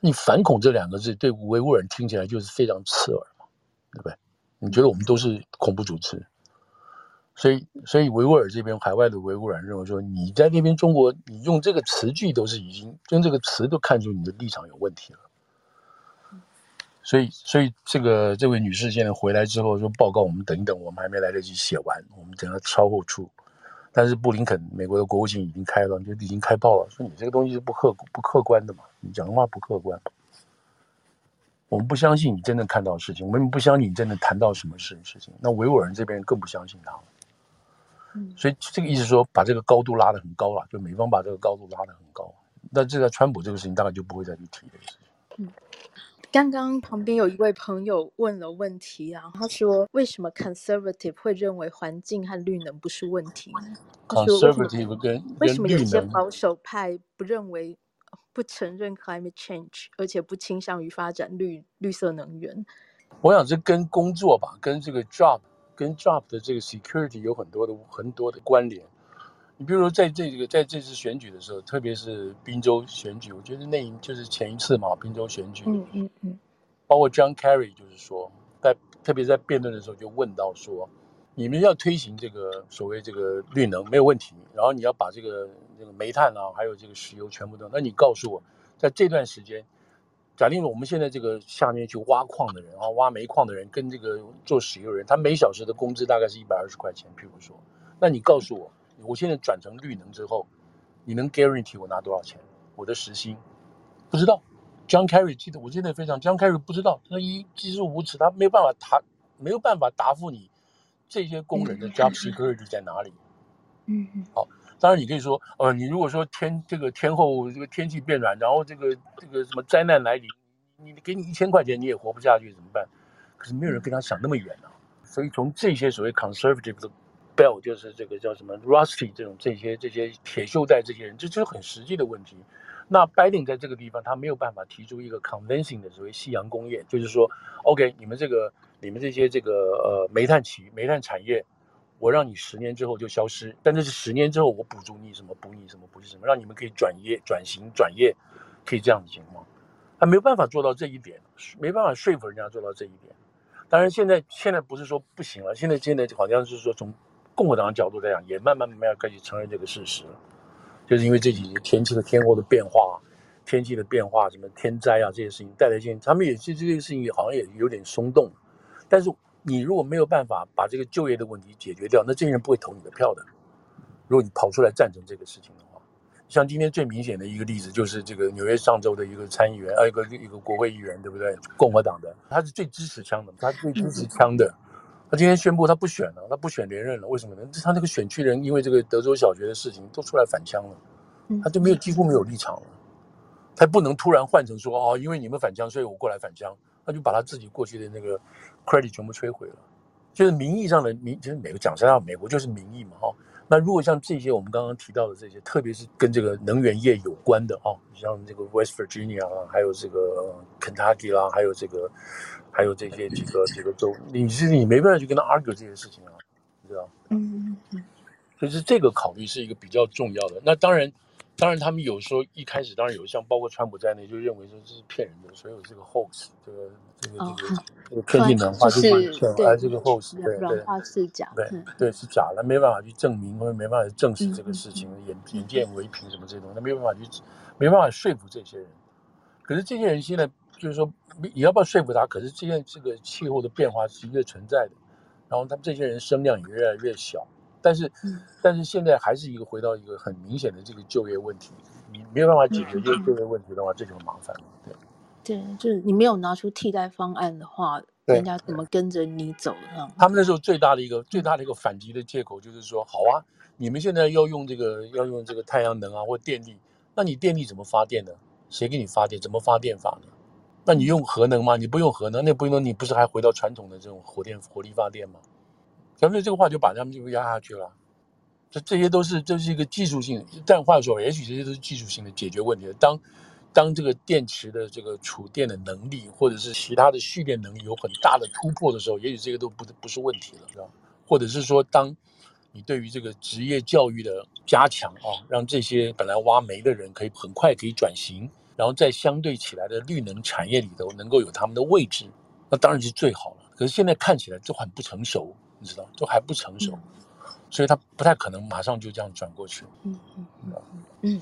[SPEAKER 3] 你反恐这两个字对维吾尔人听起来就是非常刺耳嘛，对不对？你觉得我们都是恐怖组织，所以所以维吾尔这边海外的维吾尔人认为说，你在那边中国，你用这个词句都是已经用这个词都看出你的立场有问题了。所以，所以这个这位女士现在回来之后说报告，我们等一等，我们还没来得及写完，我们等她稍后出。但是布林肯美国的国务卿已经开了，就已经开炮了，说你这个东西是不客不客观的嘛，你讲的话不客观。我们不相信你真的看到的事情，我们不相信你真的谈到什么事事情。那维吾尔人这边更不相信他了。所以这个意思说把这个高度拉得很高了，就美方把这个高度拉得很高。那这个川普这个事情大概就不会再去提这个事情。
[SPEAKER 2] 嗯。刚刚旁边有一位朋友问了问题啊，他说：“为什么 conservative 会认为环境和绿能不是问题呢
[SPEAKER 3] ？conservative 跟
[SPEAKER 2] 为什么有些保守派不认为不承认 climate change，而且不倾向于发展绿绿色能源？”
[SPEAKER 3] 我想这跟工作吧，跟这个 job，跟 job 的这个 security 有很多的很多的关联。你比如说，在这个在这次选举的时候，特别是宾州选举，我觉得那一就是前一次嘛，宾州选举，
[SPEAKER 2] 嗯嗯嗯，
[SPEAKER 3] 包括 John Kerry，就是说，在特别在辩论的时候就问到说，你们要推行这个所谓这个绿能没有问题，然后你要把这个这个煤炭啊，还有这个石油全部都，那你告诉我，在这段时间，假定我们现在这个下面去挖矿的人啊，挖煤矿的人跟这个做石油人，他每小时的工资大概是一百二十块钱，譬如说，那你告诉我，我现在转成绿能之后，你能 guarantee 我拿多少钱？我的时薪不知道。John Kerry 记得，我记得非常，John Kerry 不知道，他一技术无耻，他没有办法答，没有办法答复你这些工人的 job security 在哪里。
[SPEAKER 2] 嗯嗯。
[SPEAKER 3] 好。当然，你可以说，呃，你如果说天这个天后这个天气变暖，然后这个这个什么灾难来临，你给你一千块钱你也活不下去怎么办？可是没有人跟他想那么远啊。所以从这些所谓 conservative 的 bell，就是这个叫什么 rusty 这种这些这些铁锈带这些人，这就是很实际的问题。那 Biden 在这个地方他没有办法提出一个 convincing 的所谓夕阳工业，就是说，OK，你们这个你们这些这个呃煤炭企煤炭产业。我让你十年之后就消失，但这是十年之后我补助你什么补你什么补你什么，让你们可以转业转型转业，可以这样的情况，他没有办法做到这一点，没办法说服人家做到这一点。当然现在现在不是说不行了，现在现在好像是说从共和党的角度来讲，也慢慢慢慢要开始承认这个事实了，就是因为这几年天气的天候的变化，天气的变化，什么天灾啊这些事情带来一些，他们也这这件事情好像也有点松动，但是。你如果没有办法把这个就业的问题解决掉，那这些人不会投你的票的。如果你跑出来赞成这个事情的话，像今天最明显的一个例子，就是这个纽约上周的一个参议员，呃，一个一个国会议员，对不对？共和党的，他是最支持枪的，他是最支持枪的。他今天宣布他不选了，他不选连任了，为什么呢？他那个选区人因为这个德州小学的事情都出来反枪了，他就没有几乎没有立场了。他不能突然换成说哦，因为你们反枪，所以我过来反枪。他就把他自己过去的那个 credit 全部摧毁了，就是名义上的名，就是美国讲实话，美国就是民意嘛，哈。那如果像这些我们刚刚提到的这些，特别是跟这个能源业有关的哦，像这个 West Virginia 啊，还有这个 Kentucky 啦，还有这个，还有这些几个几个州，你是你没办法去跟他 argue 这些事情啊，你知道？嗯嗯。所以是这个考虑是一个比较重要的。那当然。当然，他们有时候一开始，当然有像包括川普在内，就认为说这是骗人的，所以有这个 hoax，这个这个这个这个科技软化就是骗，哎，这个 hoax，
[SPEAKER 2] 对对，是假，
[SPEAKER 3] 对对是假的，没办法去证明或者没办法去证实这个事情，眼眼见为凭什么这些东西，他没办法去，没办法说服这些人。可是这些人现在就是说，你要不要说服他？可是这件这个气候的变化是一个存在的，然后他们这些人声量也越来越小。但是，但是现在还是一个回到一个很明显的这个就业问题，你没有办法解决这个就业问题的话，这就很麻烦了。对，
[SPEAKER 2] 对，就是你没有拿出替代方案的话，人家怎么跟着你走呢？
[SPEAKER 3] 他们那时候最大的一个最大的一个反击的借口就是说，好啊，你们现在要用这个要用这个太阳能啊或电力，那你电力怎么发电呢？谁给你发电？怎么发电法呢？那你用核能吗？你不用核能，那不用，你不是还回到传统的这种火电火力发电吗？咱们这个话就把他们就压下去了，这这些都是这是一个技术性，但话说，也许这些都是技术性的解决问题。当当这个电池的这个储电的能力，或者是其他的蓄电能力有很大的突破的时候，也许这个都不不是问题了，是吧？或者是说，当你对于这个职业教育的加强啊，让这些本来挖煤的人可以很快可以转型，然后在相对起来的绿能产业里头能够有他们的位置，那当然是最好了。可是现在看起来就很不成熟。你知道，都还不成熟，嗯、所以他不太可能马上就这样转过去。
[SPEAKER 2] 嗯嗯嗯嗯，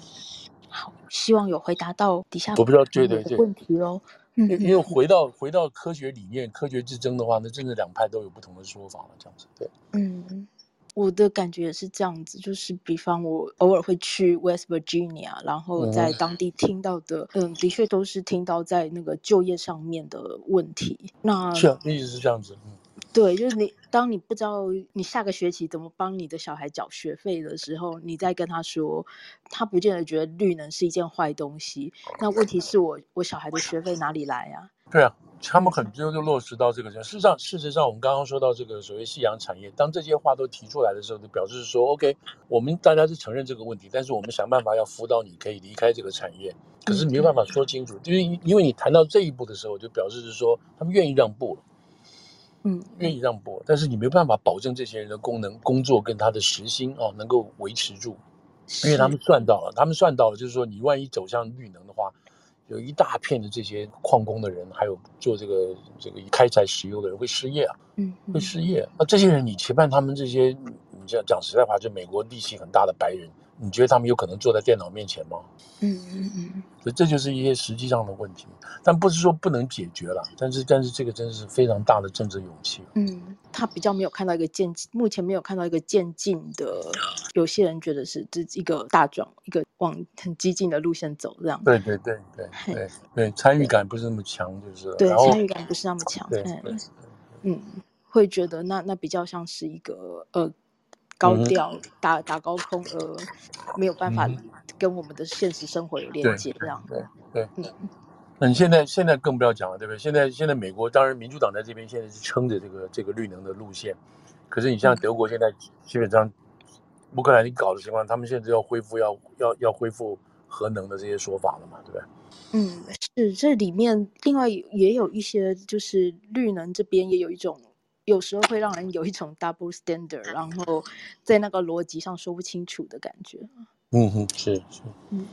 [SPEAKER 2] 好，希望有回答到底下
[SPEAKER 3] 我不知道对对对问题
[SPEAKER 2] 喽。
[SPEAKER 3] 因为因为回到回到科学理念、科学之争的话，那真的两派都有不同的说法了，这样子对。
[SPEAKER 2] 嗯，我的感觉也是这样子，就是比方我偶尔会去 West Virginia，然后在当地听到的，嗯，嗯的确都是听到在那个就业上面的问题。那
[SPEAKER 3] 是啊，一直是这样子。嗯
[SPEAKER 2] 对，就是你，当你不知道你下个学期怎么帮你的小孩缴学费的时候，你再跟他说，他不见得觉得绿能是一件坏东西。那问题是我，我小孩的学费哪里来呀？
[SPEAKER 3] 对啊，他们很多就落实到这个。事实上，事实上，我们刚刚说到这个所谓夕阳产业，当这些话都提出来的时候，就表示说，OK，我们大家是承认这个问题，但是我们想办法要辅导你可以离开这个产业，可是没有办法说清楚，因为因为你谈到这一步的时候，就表示是说他们愿意让步了。
[SPEAKER 2] 嗯，
[SPEAKER 3] 愿意让步，但是你没有办法保证这些人的功能、工作跟他的时薪哦能够维持住，因为他们算到了，他们算到了，就是说你万一走向绿能的话，有一大片的这些矿工的人，还有做这个这个开采石油的人会失业啊，
[SPEAKER 2] 嗯，
[SPEAKER 3] 会失业。那这些人你期盼他们这些，你这样讲实在话，就美国力气很大的白人，你觉得他们有可能坐在电脑面前吗？
[SPEAKER 2] 嗯嗯嗯。
[SPEAKER 3] 所以这就是一些实际上的问题，但不是说不能解决了，但是但是这个真的是非常大的政治勇气。
[SPEAKER 2] 嗯，他比较没有看到一个渐进，目前没有看到一个渐进的。有些人觉得是这一个大转，一个往很激进的路线走这样。
[SPEAKER 3] 对对对对对对，参与感不是那么强，就是
[SPEAKER 2] 对参与感不是那么强。对，嗯，会觉得那那比较像是一个呃。高调打打高空，呃，没有办法跟我们的现实生活有连接，这样。
[SPEAKER 3] 对对，嗯。那你现在现在更不要讲了，对不对？现在现在美国当然民主党在这边现在是撑着这个这个绿能的路线，可是你像德国现在基本上乌克兰你搞的情况，他们现在要恢复要要要恢复核能的这些说法了嘛，对不对？
[SPEAKER 2] 嗯，是这里面另外也有一些就是绿能这边也有一种。有时候会让人有一种 double standard，然后在那个逻辑上说不清楚的感觉。
[SPEAKER 3] 嗯哼，是是，
[SPEAKER 2] 嗯，